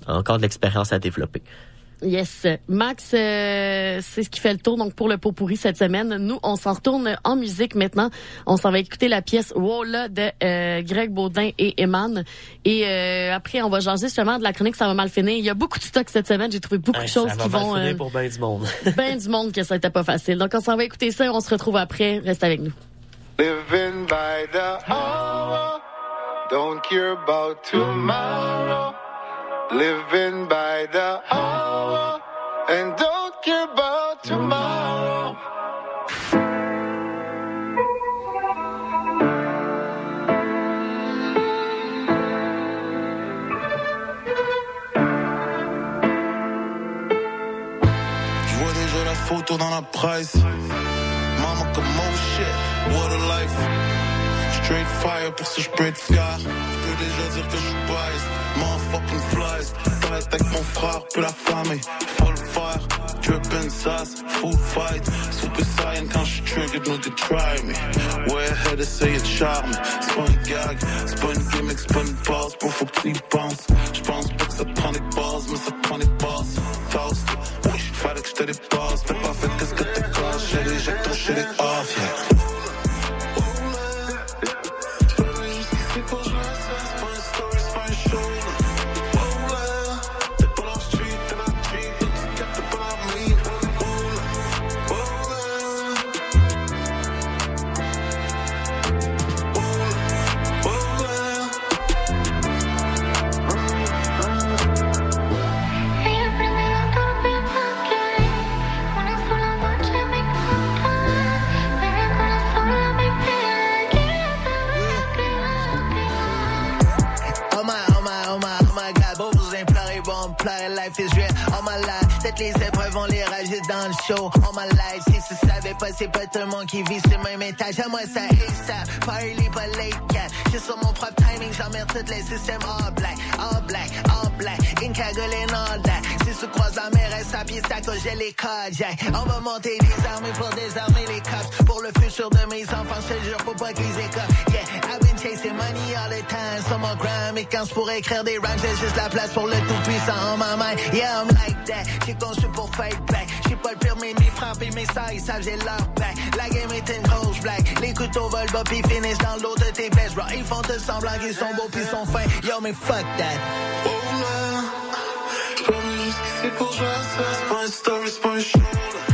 encore de l'expérience à développer. Yes. Max, euh, c'est ce qui fait le tour donc pour le pot pourri cette semaine. Nous, on s'en retourne en musique maintenant. On s'en va écouter la pièce Wola de euh, Greg Baudin et Eman. Et euh, après, on va jaser justement de la chronique Ça va mal finir. Il y a beaucoup de stock cette semaine. J'ai trouvé beaucoup de choses ça va qui mal vont... finir euh, pour ben du monde. ben du monde que ça n'était pas facile. Donc, on s'en va écouter ça et on se retrouve après. Reste avec nous. Living by the hour, don't care about tomorrow. Living by the hour, and don't care about tomorrow. Je vois déjà la photo dans la presse. Mama comme shit, what a life. Straight fire pour ce je peux être. Je peux déjà dire que je suis biased. Motherfucking flies. Fight avec mon frère, puis la famille. Full fire, drippin' sauce, food fight. Super saiyan quand je triggered, to try me. Way ahead, essayer de charme. C'est pas une gag, c'est pas une gimmick, c'est pas une passe. Bro, faut que tu y penses. Je pense pas que ça prend des bases, mais ça prend des bases. Toast, oui, fallait que je te dépasse. T'as pas fait qu'est-ce que t'es caché. J'ai ton shit off, yeah. life is real. All my life, that les épreuves on les rajoute dans le show. All my life, si tu savais pas, c'est pas tout le monde qui vit sur le même étage. À moi, ça ASAP, party pas late cat. J'suis sur mon propre timing, j'emmerde tous les systèmes all black, all black, all black. In and all that. Si tu croises la mer, c'est à cause j'ai les cardiaques. On va monter des armées pour désarmer les cops. Pour le futur de mes enfants, je jure, faut pas qu'ils écopent. Yeah, I've been chasing money all the time. Sur mon gram, et quand pour écrire des rhymes, j'ai juste la place pour le tout-puissant en ma main. Yeah, I'm like that. J'ai conçu pour fight back. Pas le permis de frapper, mais ça, ils savent, j'ai leur back. La game est une grosse blague. Les couteaux volent bas, pis finissent dans l'eau de tes best, bro. Ils font tout semblant qu'ils sont beaux, pis sont fins. Yo, mais fuck that. Oh là, juste c'est pour jouer à ça. C'est pas story, c'est pas show.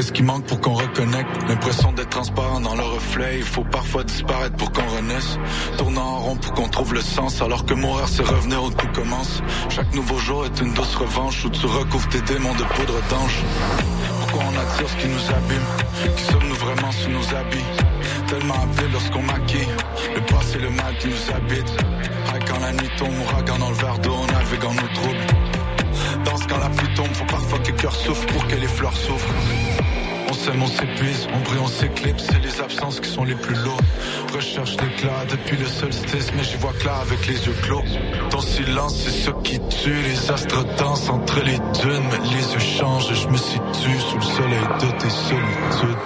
Qu'est-ce qui manque pour qu'on reconnecte. L'impression d'être transparent dans le reflet. Il faut parfois disparaître pour qu'on renaisse. Tournant en rond pour qu'on trouve le sens. Alors que mourir, c'est revenir où tout commence. Chaque nouveau jour est une douce revanche où tu recouvres tes démons de poudre d'ange. Pourquoi on attire ce qui nous abîme? Qui sommes-nous vraiment sous nos habits? Tellement appelés lorsqu'on maquille Le passé, le mal qui nous habite Aïe, quand la nuit tombe, ouragan dans le verre d'eau On navigue en nos troubles Danse quand la pluie tombe, faut parfois que le cœur souffre pour que les fleurs s'ouvrent. On s'aime, on s'épuise, on brille, on s'éclipse, c'est les absences qui sont les plus lourdes. Recherche l'éclat depuis le solstice, mais j'y vois clair avec les yeux clos. Ton silence, c'est ce qui tue, les astres dansent entre les dunes, mais les yeux changent et je me situe sous le soleil de tes solitudes.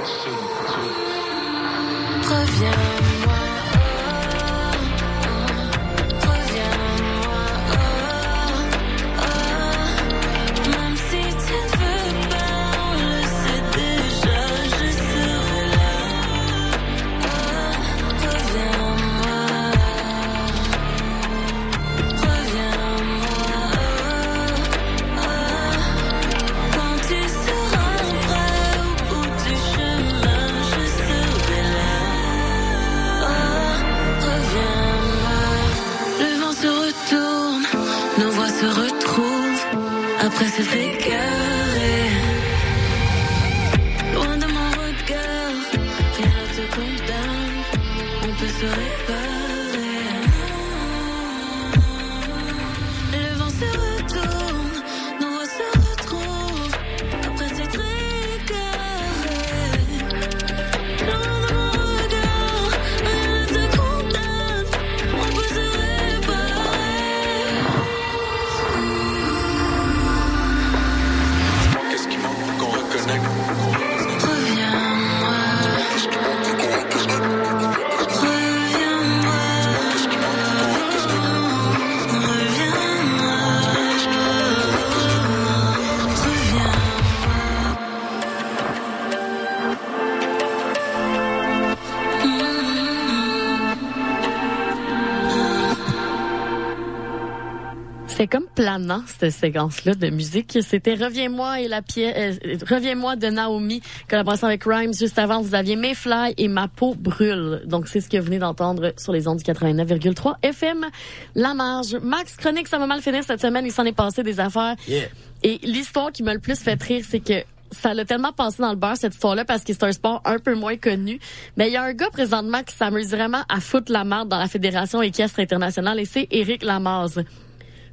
Cette séquence-là de musique. C'était Reviens-moi et la pièce, euh, Reviens-moi de Naomi, collaboration avec Rhymes. Juste avant, vous aviez Mayfly et Ma peau brûle. Donc, c'est ce que vous venez d'entendre sur les ondes du 89,3 FM. La marge. Max Chronique, ça va mal finir cette semaine. Il s'en est passé des affaires. Yeah. Et l'histoire qui m'a le plus fait rire, c'est que ça l'a tellement passé dans le beurre, cette histoire-là, parce que c'est un sport un peu moins connu. Mais il y a un gars présentement qui s'amuse vraiment à foutre la marde dans la Fédération équestre internationale et c'est Éric Lamaze.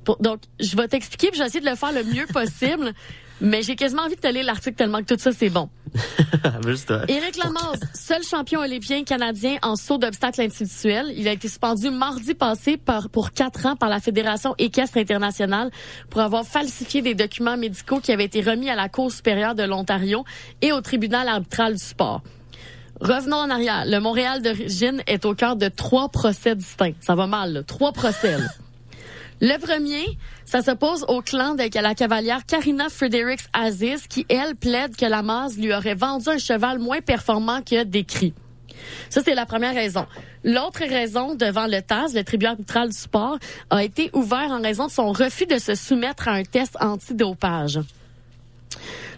Pour- donc, je vais t'expliquer puis je vais essayer de le faire le mieux possible. mais j'ai quasiment envie de te lire l'article tellement que tout ça, c'est bon. Éric Lamaze, seul champion olympien canadien en saut d'obstacles individuels. Il a été suspendu mardi passé par, pour quatre ans par la Fédération équestre internationale pour avoir falsifié des documents médicaux qui avaient été remis à la Cour supérieure de l'Ontario et au tribunal arbitral du sport. Revenons en arrière. Le Montréal d'origine est au cœur de trois procès distincts. Ça va mal, là. Trois procès. Le premier, ça s'oppose au clan de la cavalière Karina Fredericks Aziz, qui, elle, plaide que la lui aurait vendu un cheval moins performant que décrit. Ça, c'est la première raison. L'autre raison, devant le TAS, le tribunal arbitral du sport, a été ouvert en raison de son refus de se soumettre à un test antidopage.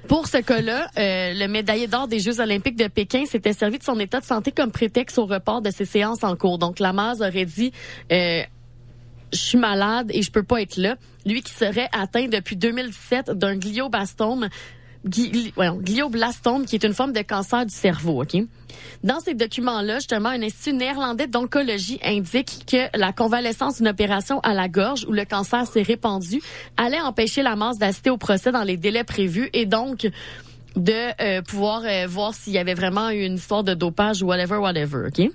Pour ce cas-là, euh, le médaillé d'or des Jeux olympiques de Pékin s'était servi de son état de santé comme prétexte au report de ses séances en cours. Donc, Lamaze aurait dit... Euh, je suis malade et je peux pas être là. Lui qui serait atteint depuis 2017 d'un glioblastome gli- glioblastome, qui est une forme de cancer du cerveau. Ok? Dans ces documents-là, justement, un institut néerlandais d'oncologie indique que la convalescence d'une opération à la gorge où le cancer s'est répandu allait empêcher la masse d'assister au procès dans les délais prévus et donc de euh, pouvoir euh, voir s'il y avait vraiment une histoire de dopage ou whatever, whatever. Ok?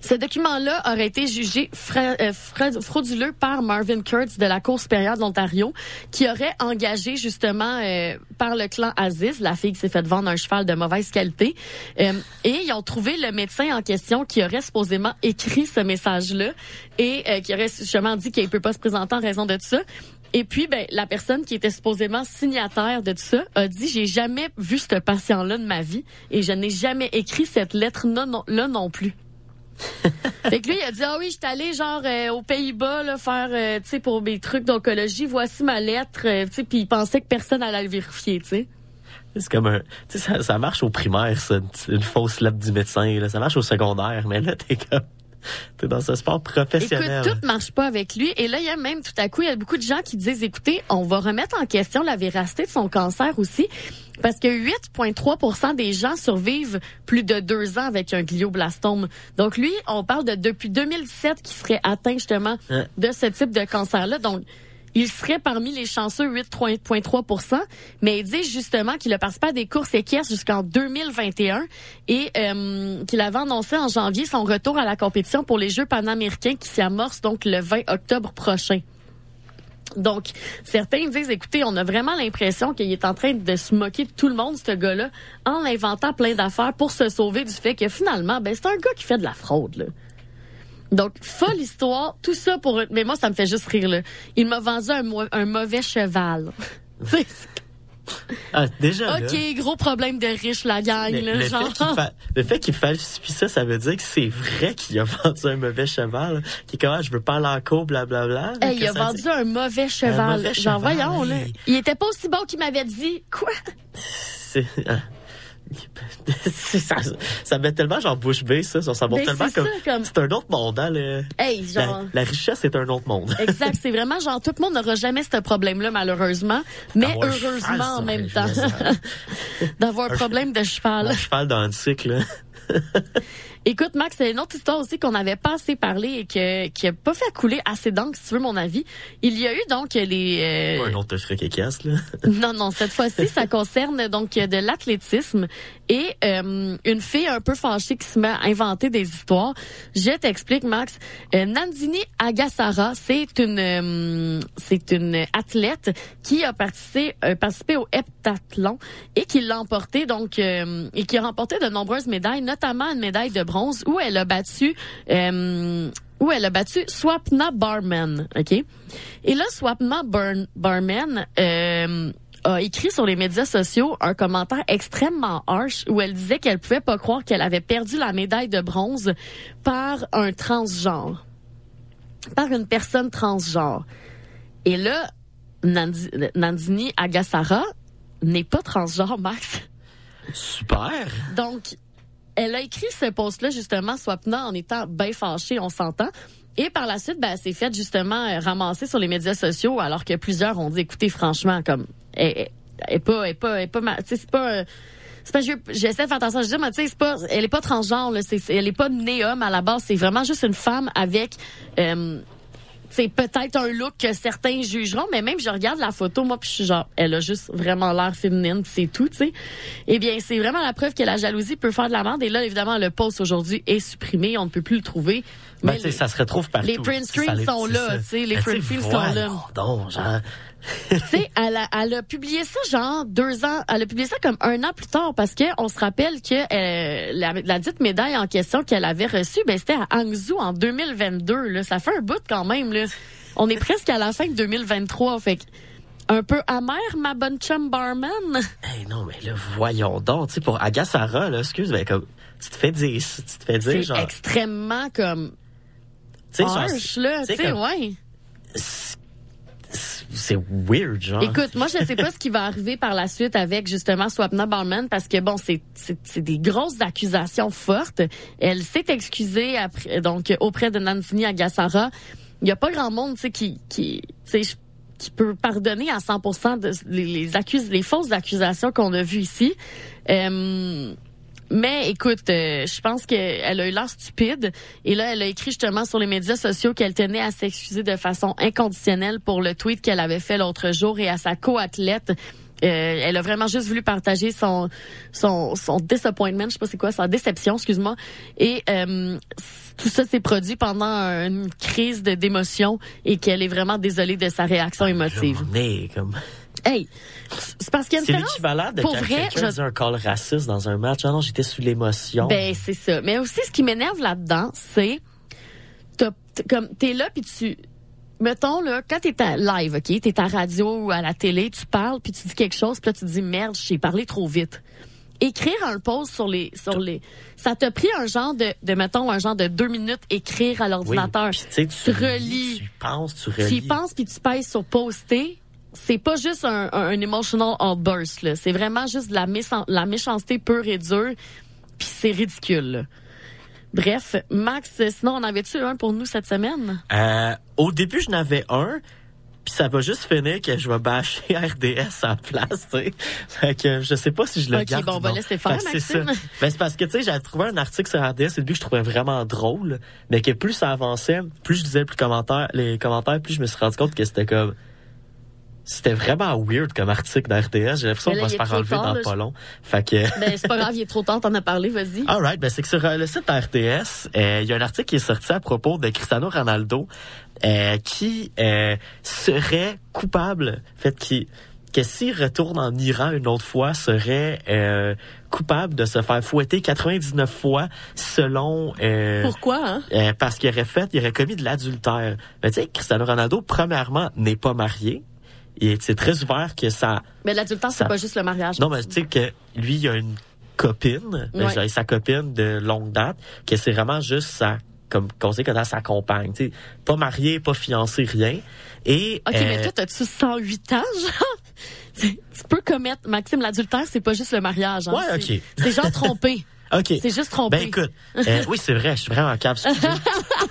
Ce document-là aurait été jugé euh, fra- frauduleux par Marvin Kurtz de la Cour supérieure de l'Ontario, qui aurait engagé justement euh, par le clan Aziz, la fille qui s'est fait vendre un cheval de mauvaise qualité. Euh, et ils ont trouvé le médecin en question qui aurait supposément écrit ce message-là et qui aurait justement dit qu'il ne peut pas se présenter en raison de tout ça. Et puis, ben, la personne qui était supposément signataire de tout ça a dit j'ai jamais vu ce patient-là de ma vie et je n'ai jamais écrit cette lettre là non, là non plus. fait que lui, il a dit, ah oui, je suis allé genre euh, aux Pays-Bas là, faire, euh, tu sais, pour mes trucs d'oncologie, voici ma lettre, euh, tu sais, puis il pensait que personne allait le vérifier, tu sais. C'est comme un, tu sais, ça, marche au primaire, ça, une, une fausse lettre du médecin, là. Ça marche au secondaire, mais là, t'es comme, t'es dans ce sport professionnel. Écoute, tout marche pas avec lui. Et là, il y a même tout à coup, il y a beaucoup de gens qui disent, écoutez, on va remettre en question la véracité de son cancer aussi. Parce que 8,3% des gens survivent plus de deux ans avec un glioblastome. Donc lui, on parle de depuis 2017 qui serait atteint justement Hein. de ce type de cancer-là. Donc, il serait parmi les chanceux 8,3% mais il dit justement qu'il a participé à des courses équestres jusqu'en 2021 et euh, qu'il avait annoncé en janvier son retour à la compétition pour les Jeux panaméricains qui s'y amorcent donc le 20 octobre prochain. Donc, certains disent, écoutez, on a vraiment l'impression qu'il est en train de se moquer de tout le monde, ce gars-là, en inventant plein d'affaires pour se sauver du fait que finalement, ben, c'est un gars qui fait de la fraude, là. Donc, folle histoire, tout ça pour... Mais moi, ça me fait juste rire, là. Il m'a vendu un, un mauvais cheval. Ah, déjà, là, OK, gros problème de riche, la gang, le, là, le genre... fait qu'il fa- qu'il falsifie ça, ça veut dire que c'est vrai qu'il a vendu un mauvais cheval, qui est comme, ah, je veux pas aller en cours, blablabla. Hey, il a vendu dit- un mauvais cheval. mauvais Genre, cheval, voyons, là. Il était pas aussi bon qu'il m'avait dit. Quoi? C'est, ah. C'est- ça, ça met tellement genre bouche bée, ça. Ça montre Ben, tellement comme, c'est un autre monde, hein, le- Hey, genre... la, la richesse est un autre monde. Exact, c'est vraiment genre tout le monde n'aura jamais ce problème-là malheureusement, mais heureusement en même temps d'avoir un problème de cheval. Un cheval dans le cycle. Écoute Max, c'est une autre histoire aussi qu'on n'avait pas assez parlé et que qui a pas fait couler assez d'encre si tu veux mon avis. Il y a eu donc les euh, Un autre truc écasse, là. Non, non, cette fois-ci, ça concerne donc de l'athlétisme et euh, une fille un peu fâchée qui se met à inventer des histoires. Je t'explique, Max. Euh, Nandini Agassara, c'est une euh, c'est une athlète qui a participé, euh, participé au heptathlon et qui l'a emporté donc euh, et qui a remporté de nombreuses médailles, notamment une médaille de bronze où elle a battu où elle a battu Swapna Barman, OK? Et là, Swapna Bar- Barman euh, a écrit sur les médias sociaux un commentaire extrêmement harsh où elle disait qu'elle pouvait pas croire qu'elle avait perdu la médaille de bronze par un transgenre, par une personne transgenre. Et là, Nandi- Nandini Agassara n'est pas transgenre, Max. Super. Donc, elle a écrit ce post-là, justement, Swapna, en étant bien fâchée, on s'entend. Et par la suite, ben, elle s'est faite justement ramasser sur les médias sociaux, alors que plusieurs ont dit, écoutez, franchement, comme, elle est pas, est pas, est pas, ma- tu sais, c'est pas, euh, c'est pas, je- j'essaie de faire attention je dis, mais tu sais, c'est pas, elle est pas transgenre, là, c'est, elle est pas née homme à la base, c'est vraiment juste une femme avec, euh, c'est peut-être un look que certains jugeront, mais même je regarde la photo, moi, puis je suis genre, elle a juste vraiment l'air féminine, c'est tout, tu sais. Eh bien, c'est vraiment la preuve que la jalousie peut faire de la merde. Et là, évidemment, le post aujourd'hui est supprimé, on ne peut plus le trouver. Ben, Mais sais, ça se retrouve partout. les print screens les- sont là, tu sais, les Ben, print screens sont là. donc, genre, tu sais, elle a, elle a publié ça genre deux ans, elle a publié ça comme un an plus tard parce que on se rappelle que euh, la, la dite médaille en question qu'elle avait reçue, ben c'était à Hangzhou en 2022. Là, ça fait un bout quand même. Là, on est presque à la fin de 2023, fait que un peu amer ma bonne chum barman. Hey, non, mais là, voyons donc, tu sais, pour Agassara, là, excuse, ben, comme, tu te fais dire, tu te fais dire, genre, extrêmement comme tu sais, là, tu ouais. C'est weird, genre. Écoute, moi, je sais pas ce qui va arriver par la suite avec justement Swapna Barman parce que bon, c'est c'est des grosses accusations fortes. Elle s'est excusée après donc auprès de Nandini Agassara. Il y a pas grand monde, tu sais, qui qui qui peut pardonner à 100% de, les, les fausses accusations qu'on a vues ici. Euh, mais écoute, euh, je pense qu'elle a eu l'air stupide. Et là, elle a écrit justement sur les médias sociaux qu'elle tenait à s'excuser de façon inconditionnelle pour le tweet qu'elle avait fait l'autre jour et à sa co-athlète. Euh, elle a vraiment juste voulu partager son son son disappointment, je sais pas c'est quoi, sa déception, excuse-moi. Et euh, tout ça s'est produit pendant une crise d'émotion et qu'elle est vraiment désolée de sa réaction émotive. Hey, c'est parce qu'il y a une c'est différence. l'équivalent de Pour quand vrai, quelqu'un je- dit un call raciste dans un match. Ah non, j'étais sous l'émotion. Ben c'est ça. Mais aussi ce qui m'énerve là-dedans, c'est t'as- comme t'es là puis tu mettons là quand t'es à live, OK, t'es à radio ou à la télé, tu parles puis tu dis quelque chose puis là tu te dis merde, j'ai parlé trop vite. Écrire un post sur les sur les ça t'a pris un genre de de mettons un genre de deux minutes écrire à l'ordinateur. Oui, tu relis, Tu penses, tu tu y relis. penses puis tu pèses sur poster. C'est pas juste un, un, un emotional outburst là, c'est vraiment juste de la, la méchanceté pure et dure. Puis c'est ridicule. là. Bref, Max, sinon on avait-tu un pour nous cette semaine? Euh, au début, je n'avais un, puis ça va juste finir que je vais bâcher RDS en place, tu sais. Fait que je sais pas si je le Ok, garde bon, ou on va laisser faire, c'est Maxime. Ben, c'est parce que, tu sais, j'avais trouvé un article sur RDS au début que je trouvais vraiment drôle, mais que plus ça avançait, plus je disais plus commentaires, les commentaires, plus je me suis rendu compte que c'était comme... C'était vraiment weird comme article d'RDS. J'ai l'impression qu'on va se faire enlever tard, dans là, pas long. Fait que... Ben c'est pas grave, il est trop tard, t'en as parlé, vas-y. Alright, ben c'est que sur euh, le site RTS, euh, il y a un article qui est sorti à propos de Cristiano Ronaldo euh, qui euh, serait coupable, fait, qui que s'il retourne en Iran une autre fois, serait euh, coupable de se faire fouetter 99 fois selon... euh, Pourquoi, hein? euh, parce qu'il aurait fait, il aurait commis de l'adultère. Mais tu sais, Cristiano Ronaldo, premièrement, n'est pas marié. Et c'est très ouvert que ça... Mais l'adultère, c'est pas juste le mariage. Non, mais tu sais que lui, il a une copine, ben, Ouais. sa copine de longue date, que c'est vraiment juste sa comme conseil que dans sa compagne, tu sais, pas marié, pas fiancé, rien. Et OK, euh, mais toi, t'as-tu 108 ans, genre? Tu tu peux commettre, Maxime, l'adultère, c'est pas juste le mariage. Hein? Ouais, OK. C'est genre trompé. OK. C'est juste trompé. Ben écoute, euh, oui, c'est vrai, je suis vraiment capable.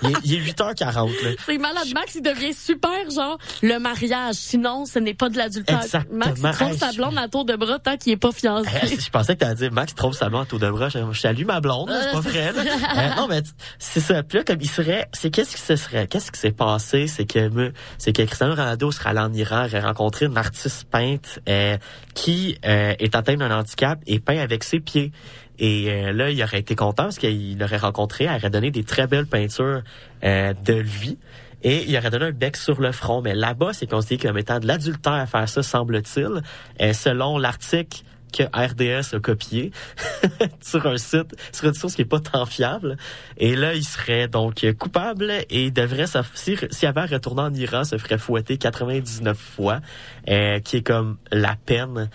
Il, est- il est 8h40 là. C'est malade. Max, il devient super, genre, le mariage. Sinon, ce n'est pas de l'adultère. Exactement. Max, il Hey, sa blonde à tour de bras tant qu'il est pas fiancé. Euh, je pensais que t'allais dire Max trouve sa blonde à tour de bras. Je, je salue ma blonde, c'est pas vrai. là. Euh, non, mais c'est ça. Puis là, comme il serait, c'est qu'est-ce qui se serait, qu'est-ce qui s'est passé, c'est que me- c'est que Cristiano Ronaldo serait allé en Iran, aurait rencontré une artiste peinte euh, qui euh, est atteinte d'un handicap et peint avec ses pieds. Et euh, là, il aurait été content parce qu'il l'aurait rencontré, elle aurait donné des très belles peintures euh, de lui. Et il aurait donné un bec sur le front. Mais là-bas, c'est considéré comme étant de l'adultère à faire ça, semble-t-il. Euh, selon l'article que RDS a copié sur un site, sur une source qui est pas tant fiable. Et là, il serait donc coupable et il devrait, s'aff- si- s'il avait à retourner en Iran, se ferait fouetter 99 fois, euh, qui est comme la peine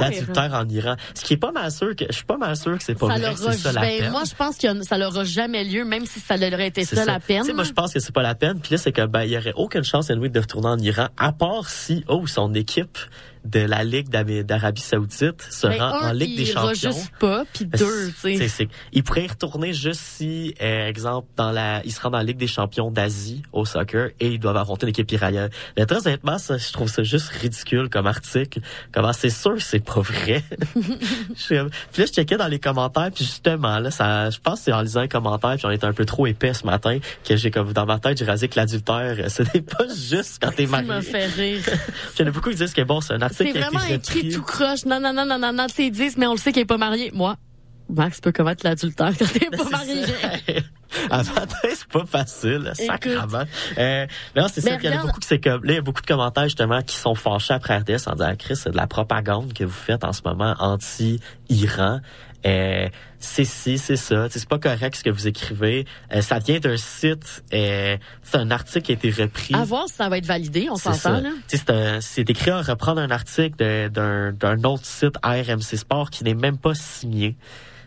d'adultère en Iran. Ce qui est pas mal sûr que, je suis pas mal sûr que c'est pas ça vrai, que l'aura- c'est ça la ben, peine. moi, je pense que ça n'aura jamais lieu, même si ça aurait été ça, la peine. Moi, je pense que c'est pas la peine. Puis là, c'est que ben, il y aurait aucune chance à lui de retourner en Iran, à part si, oh, son équipe de la Ligue d'Arabie Saoudite se Ben, rend un, en Ligue il des Champions. juste pas, puis deux, tu sais. Il pourrait y retourner juste si, euh, exemple, dans la, il se rend dans la Ligue des Champions d'Asie au soccer et ils doivent affronter l'équipe iranienne. Mais très honnêtement, ça, je trouve ça juste ridicule comme article. Comment c'est sûr que c'est pas vrai. Je- puis là, je checkais dans les commentaires, puis justement, là, ça, je pense que c'est en lisant les commentaires, puis on était un peu trop épais ce matin, que j'ai comme dans ma tête, j'ai rasé que l'adultère, ce n'est pas juste quand t'es Ça me marié. fait rire. Il y en a beaucoup qui disent que bon, c'est un article C'est vraiment écrit tout croche. Non, non, non, non, non, non, tu sais, ils disent, mais on le sait qu'il est pas marié. Moi, Max peut commettre l'adultère quand t'es pas marié. Matin, c'est pas facile, Écoute. sacrément. Euh, non, c'est ça. Il y en a beaucoup que c'est comme, là, il y a beaucoup de commentaires, justement, qui sont fâchés après RDS en disant, Ah, Chris, c'est de la propagande que vous faites en ce moment anti-Iran. Euh, c'est ci, c'est ça. C'est pas correct ce que vous écrivez. Euh, ça vient d'un site, euh, c'est un article qui a été repris. À voir si ça va être validé, on s'entend, là. C'est écrit à reprendre un article d'un autre site RMC Sport qui n'est même pas signé.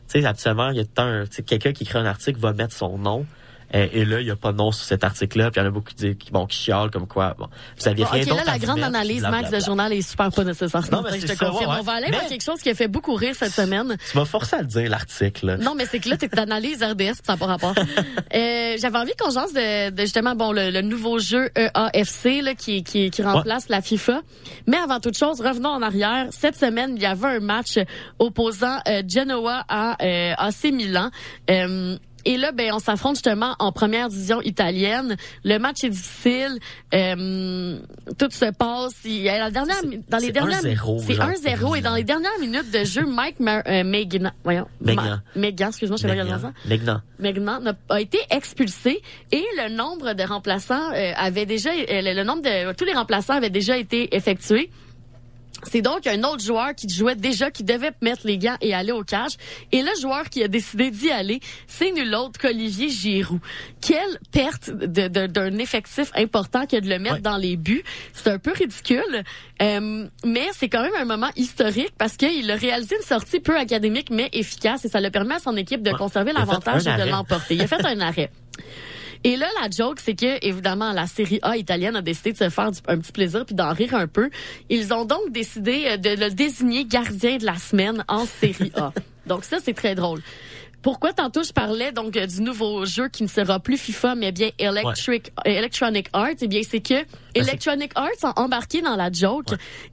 Tu sais, habituellement, il y a quelqu'un qui écrit un article va mettre son nom. Et là, il y a pas de nom sur cet article-là. Puis il y en a beaucoup qui, disent- qui, bon, qui chialent comme quoi. Bon, vous aviez Bon, rien ok, d'autre là, la grande mettre, analyse. Max, de journal est super pas nécessaire. Non, mais je te ça, confirme. ouais, On va aller mais- vers quelque chose qui a fait beaucoup rire cette semaine. Tu m'as forcé à le dire, l'article. Non, mais c'est que là, t'es analyse RDS, ça n'a pas rapport. Euh, J'avais envie qu'on jase de, de justement bon le, le nouveau jeu EAFC là, qui, qui, qui remplace la FIFA. Mais avant toute chose, revenons en arrière. Cette semaine, il y avait un match opposant euh, Genoa à euh, AC Milan. Euh, et là, ben, on s'affronte justement en première division italienne. Le match est difficile. Euh, tout se passe. Il y a la dernière, dans les c'est dernières, 1-0, c'est genre, 1-0 et dans les dernières minutes de jeu, Mike Ma- euh, Megna, voyons, Megna. Megna, excuse-moi, je sais pas quel nom ça. Megnan. Megnan n'a- a été expulsé et le nombre de remplaçants euh, avait déjà euh, le, le nombre de tous les remplaçants avaient déjà été effectués. C'est donc un autre joueur qui jouait déjà, qui devait mettre les gants et aller au cage. Et le joueur qui a décidé d'y aller, c'est nul autre qu'Olivier Giroud. Quelle perte d'un effectif important que de le mettre dans les buts. C'est un peu ridicule, euh, mais c'est quand même un moment historique parce qu'il a réalisé une sortie peu académique mais efficace et ça le permet à son équipe de conserver l'avantage et de l'emporter. Il a fait un arrêt. Et là, la joke, c'est que, évidemment, la série A italienne a décidé de se faire du- un petit plaisir puis d'en rire un peu. Ils ont donc décidé euh, de le désigner gardien de la semaine en série A. donc ça, c'est très drôle. Pourquoi tantôt je parlais donc euh, du nouveau jeu qui ne sera plus FIFA mais bien Electric euh, Electronic Arts? Eh bien c'est que Electronic Arts a embarqué dans la joke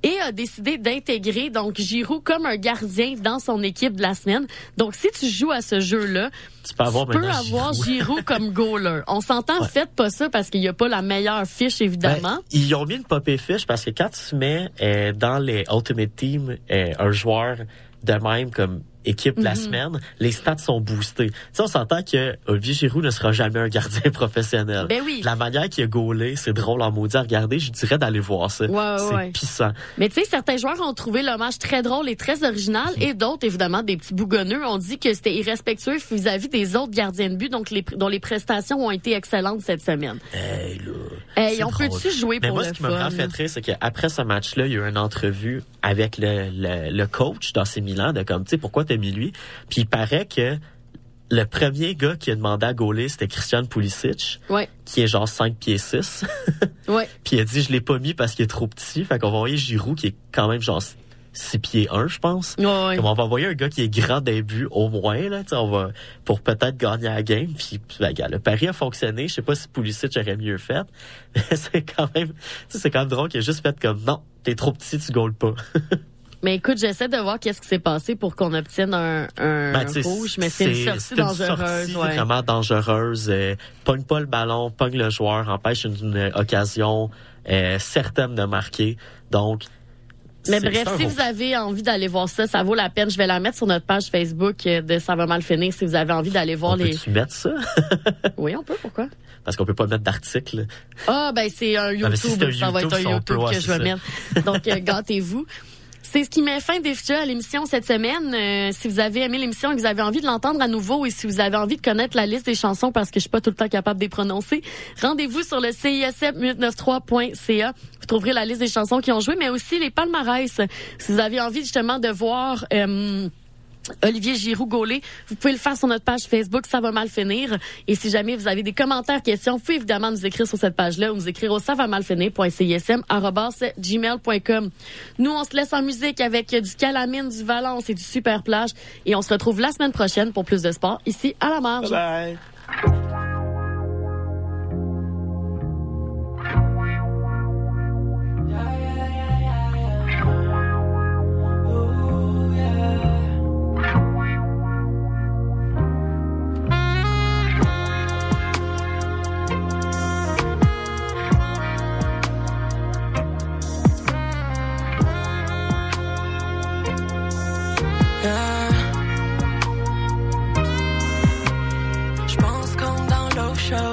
et a décidé d'intégrer donc Giroud comme un gardien dans son équipe de la semaine. Donc si tu joues à ce jeu-là, Tu peux avoir tu peux avoir Giroud. Giroud comme goaler. On s'entend, Ouais. faites pas ça parce qu'il n'y a pas la meilleure fiche, évidemment. Ben, ils ont mis une popée fiche parce que quand tu mets euh, dans les Ultimate Team euh, un joueur de même comme équipe la Mhm. semaine, les stats sont boostés. Tu sais, on s'entend que Olivier Giroud ne sera jamais un gardien professionnel. Ben oui. La manière qu'il a gaulé, c'est drôle en maudit à regarder. Je dirais d'aller voir ça. Ouais, ouais, c'est ouais. pissant. Mais tu sais, certains joueurs ont trouvé l'hommage très drôle et très original, et d'autres, évidemment, des petits bougonneux, ont dit que c'était irrespectueux vis-à-vis des autres gardiens de but, donc les, dont les prestations ont été excellentes cette semaine. Hey, là. Hey, on peut-tu jouer Mais pour moi, le ce qui m'a vraiment fait rire, c'est qu'après ce match-là, il y a eu une entrevue avec le, le, le coach d'AC Milan de comme, tu sais, pourquoi t'as lui? Puis il paraît que le premier gars qui a demandé à gauler, c'était Christian Pulisic, Ouais, qui est genre 5 pieds 6. ouais. Puis il a dit, je l'ai pas mis parce qu'il est trop petit. Fait qu'on va envoyer Giroud, qui est quand même genre 6 pieds 1, je pense. Ouais, ouais. Comme on va envoyer un gars qui est grand début au moins, là, on va, pour peut-être gagner la game. Puis, ben, le pari a fonctionné. Je sais pas si Pulisic aurait mieux fait. Mais c'est quand même, c'est quand même drôle qu'il a juste fait comme, non, t'es trop petit, tu gaules pas. Mais écoute, j'essaie de voir qu'est-ce qui s'est passé pour qu'on obtienne un, un Ben, rouge, mais c'est une sortie c'est une dangereuse. sortie ouais. vraiment dangereuse. Euh, pogne pas le ballon, pogne le joueur, empêche une, une occasion euh, certaine de marquer. Donc, Mais bref, si vous avez envie d'aller voir ça, ça vaut la peine. Je vais la mettre sur notre page Facebook euh, de Ça va mal finir si vous avez envie d'aller voir on les. peut-tu mettre ça? Oui, on peut, pourquoi? Parce qu'on peut pas mettre d'article. Ah, ben c'est un Non, mais si YouTube. c'est un ça va être un YouTube, YouTube que je vais mettre. Donc, gâtez-vous. C'est ce qui met fin déjà à l'émission cette semaine. Euh, si vous avez aimé l'émission et que vous avez envie de l'entendre à nouveau et si vous avez envie de connaître la liste des chansons parce que je suis pas tout le temps capable de les prononcer, rendez-vous sur le CISM893.ca. Vous trouverez la liste des chansons qui ont joué, mais aussi les palmarès. Si vous avez envie justement de voir... euh, Olivier Giroud Gaulet. Vous pouvez le faire sur notre page Facebook, ça va mal finir. Et si jamais vous avez des commentaires, questions, vous pouvez évidemment nous écrire sur cette page-là ou nous écrire au ça va mal finir.cism.gmail.com. Nous, on se laisse en musique avec du Calamine, du Valence et du Super Plage. Et on se retrouve la semaine prochaine pour plus de sport ici à la marge. Bye Je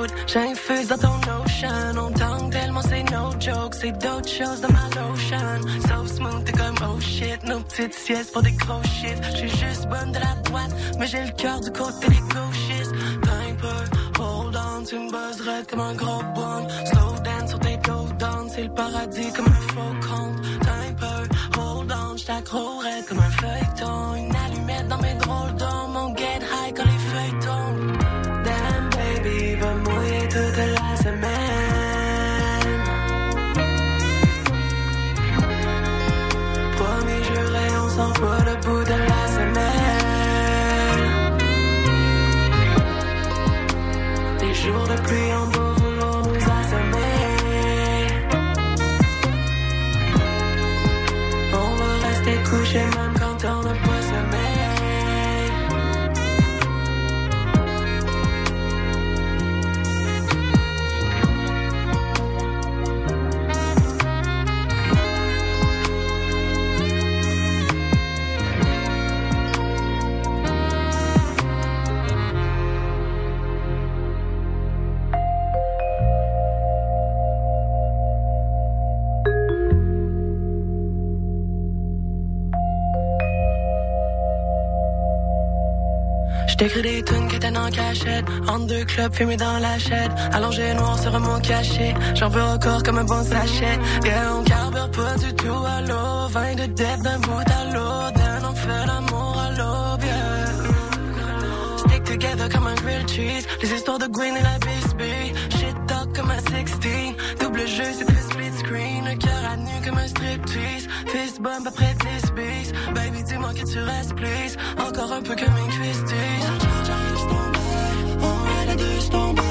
l'eau chaude, j'infuse dans ton ocean. On tangue tellement c'est no joke, c'est d'autres choses dans ma lotion. So smooth, t'es comme oh shit, nos petites siestes pour des gros chiffres. J'suis juste bonne de la droite, mais j'ai le cœur du côté des gauchistes. Un peu, hold on, tu me buzzerais comme un gros bon. Slow dance sur tes dos down, c'est le paradis comme un faux compte. Un peu, hold on, j't'accrocherais comme un feuilleton. Une allumette dans mes drôles d'hommes, on get high quand Jour de pluie en beau voulant nous assommer. On veut rester couché même J't'écris des tunes qui étaient en cachette. En deux clubs fumés dans la chaîne. Allongé noir sur un mot caché. J'en veux encore comme un bon sachet. Yeah, on carbure pas du tout à l'eau. Vin de dette d'un bout à l'autre. On fait l'amour à l'aube, yeah. Stick together comme un grilled cheese. Les histoires de Gwen et la Bisbee. Shit talk comme un 16. Double jeu, c'est plus. Le cœur à nu comme un striptease. Fist bump après 10 beats. Baby, dis-moi que tu restes, please. Encore un peu comme une cuisse On ride à deux,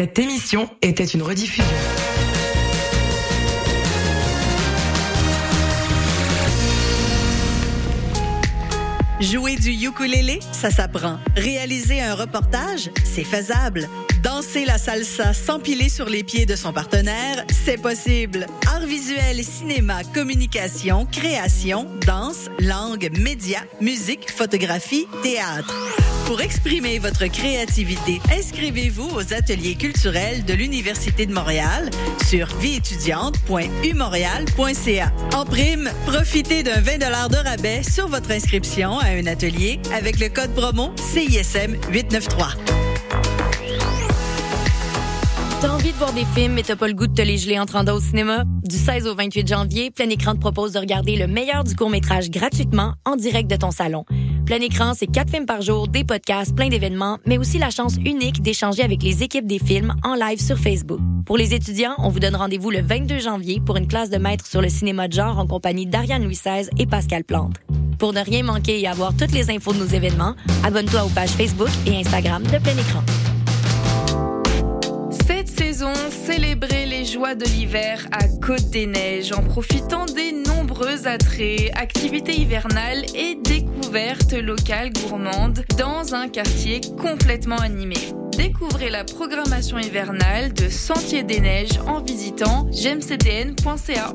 Cette émission était une rediffusion. Jouer du ukulélé, ça s'apprend. Réaliser un reportage, c'est faisable. Danser la salsa s'empiler sur les pieds de son partenaire, c'est possible. Art visuel, cinéma, communication, création, danse, langue, médias, musique, photographie, théâtre. Pour exprimer votre créativité, inscrivez-vous aux ateliers culturels de l'Université de Montréal sur vieétudiante.umontréal.ca. En prime, profitez d'un 20 de rabais sur votre inscription à un atelier avec le code promo CISM 893. T'as envie de voir des films mais t'as pas le goût de te les geler en train au cinéma? Du 16 au 28 janvier, Plein Écran te propose de regarder le meilleur du court-métrage gratuitement en direct de ton salon. Plein Écran, c'est quatre films par jour, des podcasts, plein d'événements, mais aussi la chance unique d'échanger avec les équipes des films en live sur Facebook. Pour les étudiants, on vous donne rendez-vous le 22 janvier pour une classe de maître sur le cinéma de genre en compagnie d'Ariane Louis XVI et Pascal Plante. Pour ne rien manquer et avoir toutes les infos de nos événements, abonne-toi aux pages Facebook et Instagram de Plein Écran. Saison, célébrez les joies de l'hiver à Côte des Neiges en profitant des nombreux attraits, activités hivernales et découvertes locales gourmandes dans un quartier complètement animé. Découvrez la programmation hivernale de Sentier des Neiges en visitant gemcdn.ca.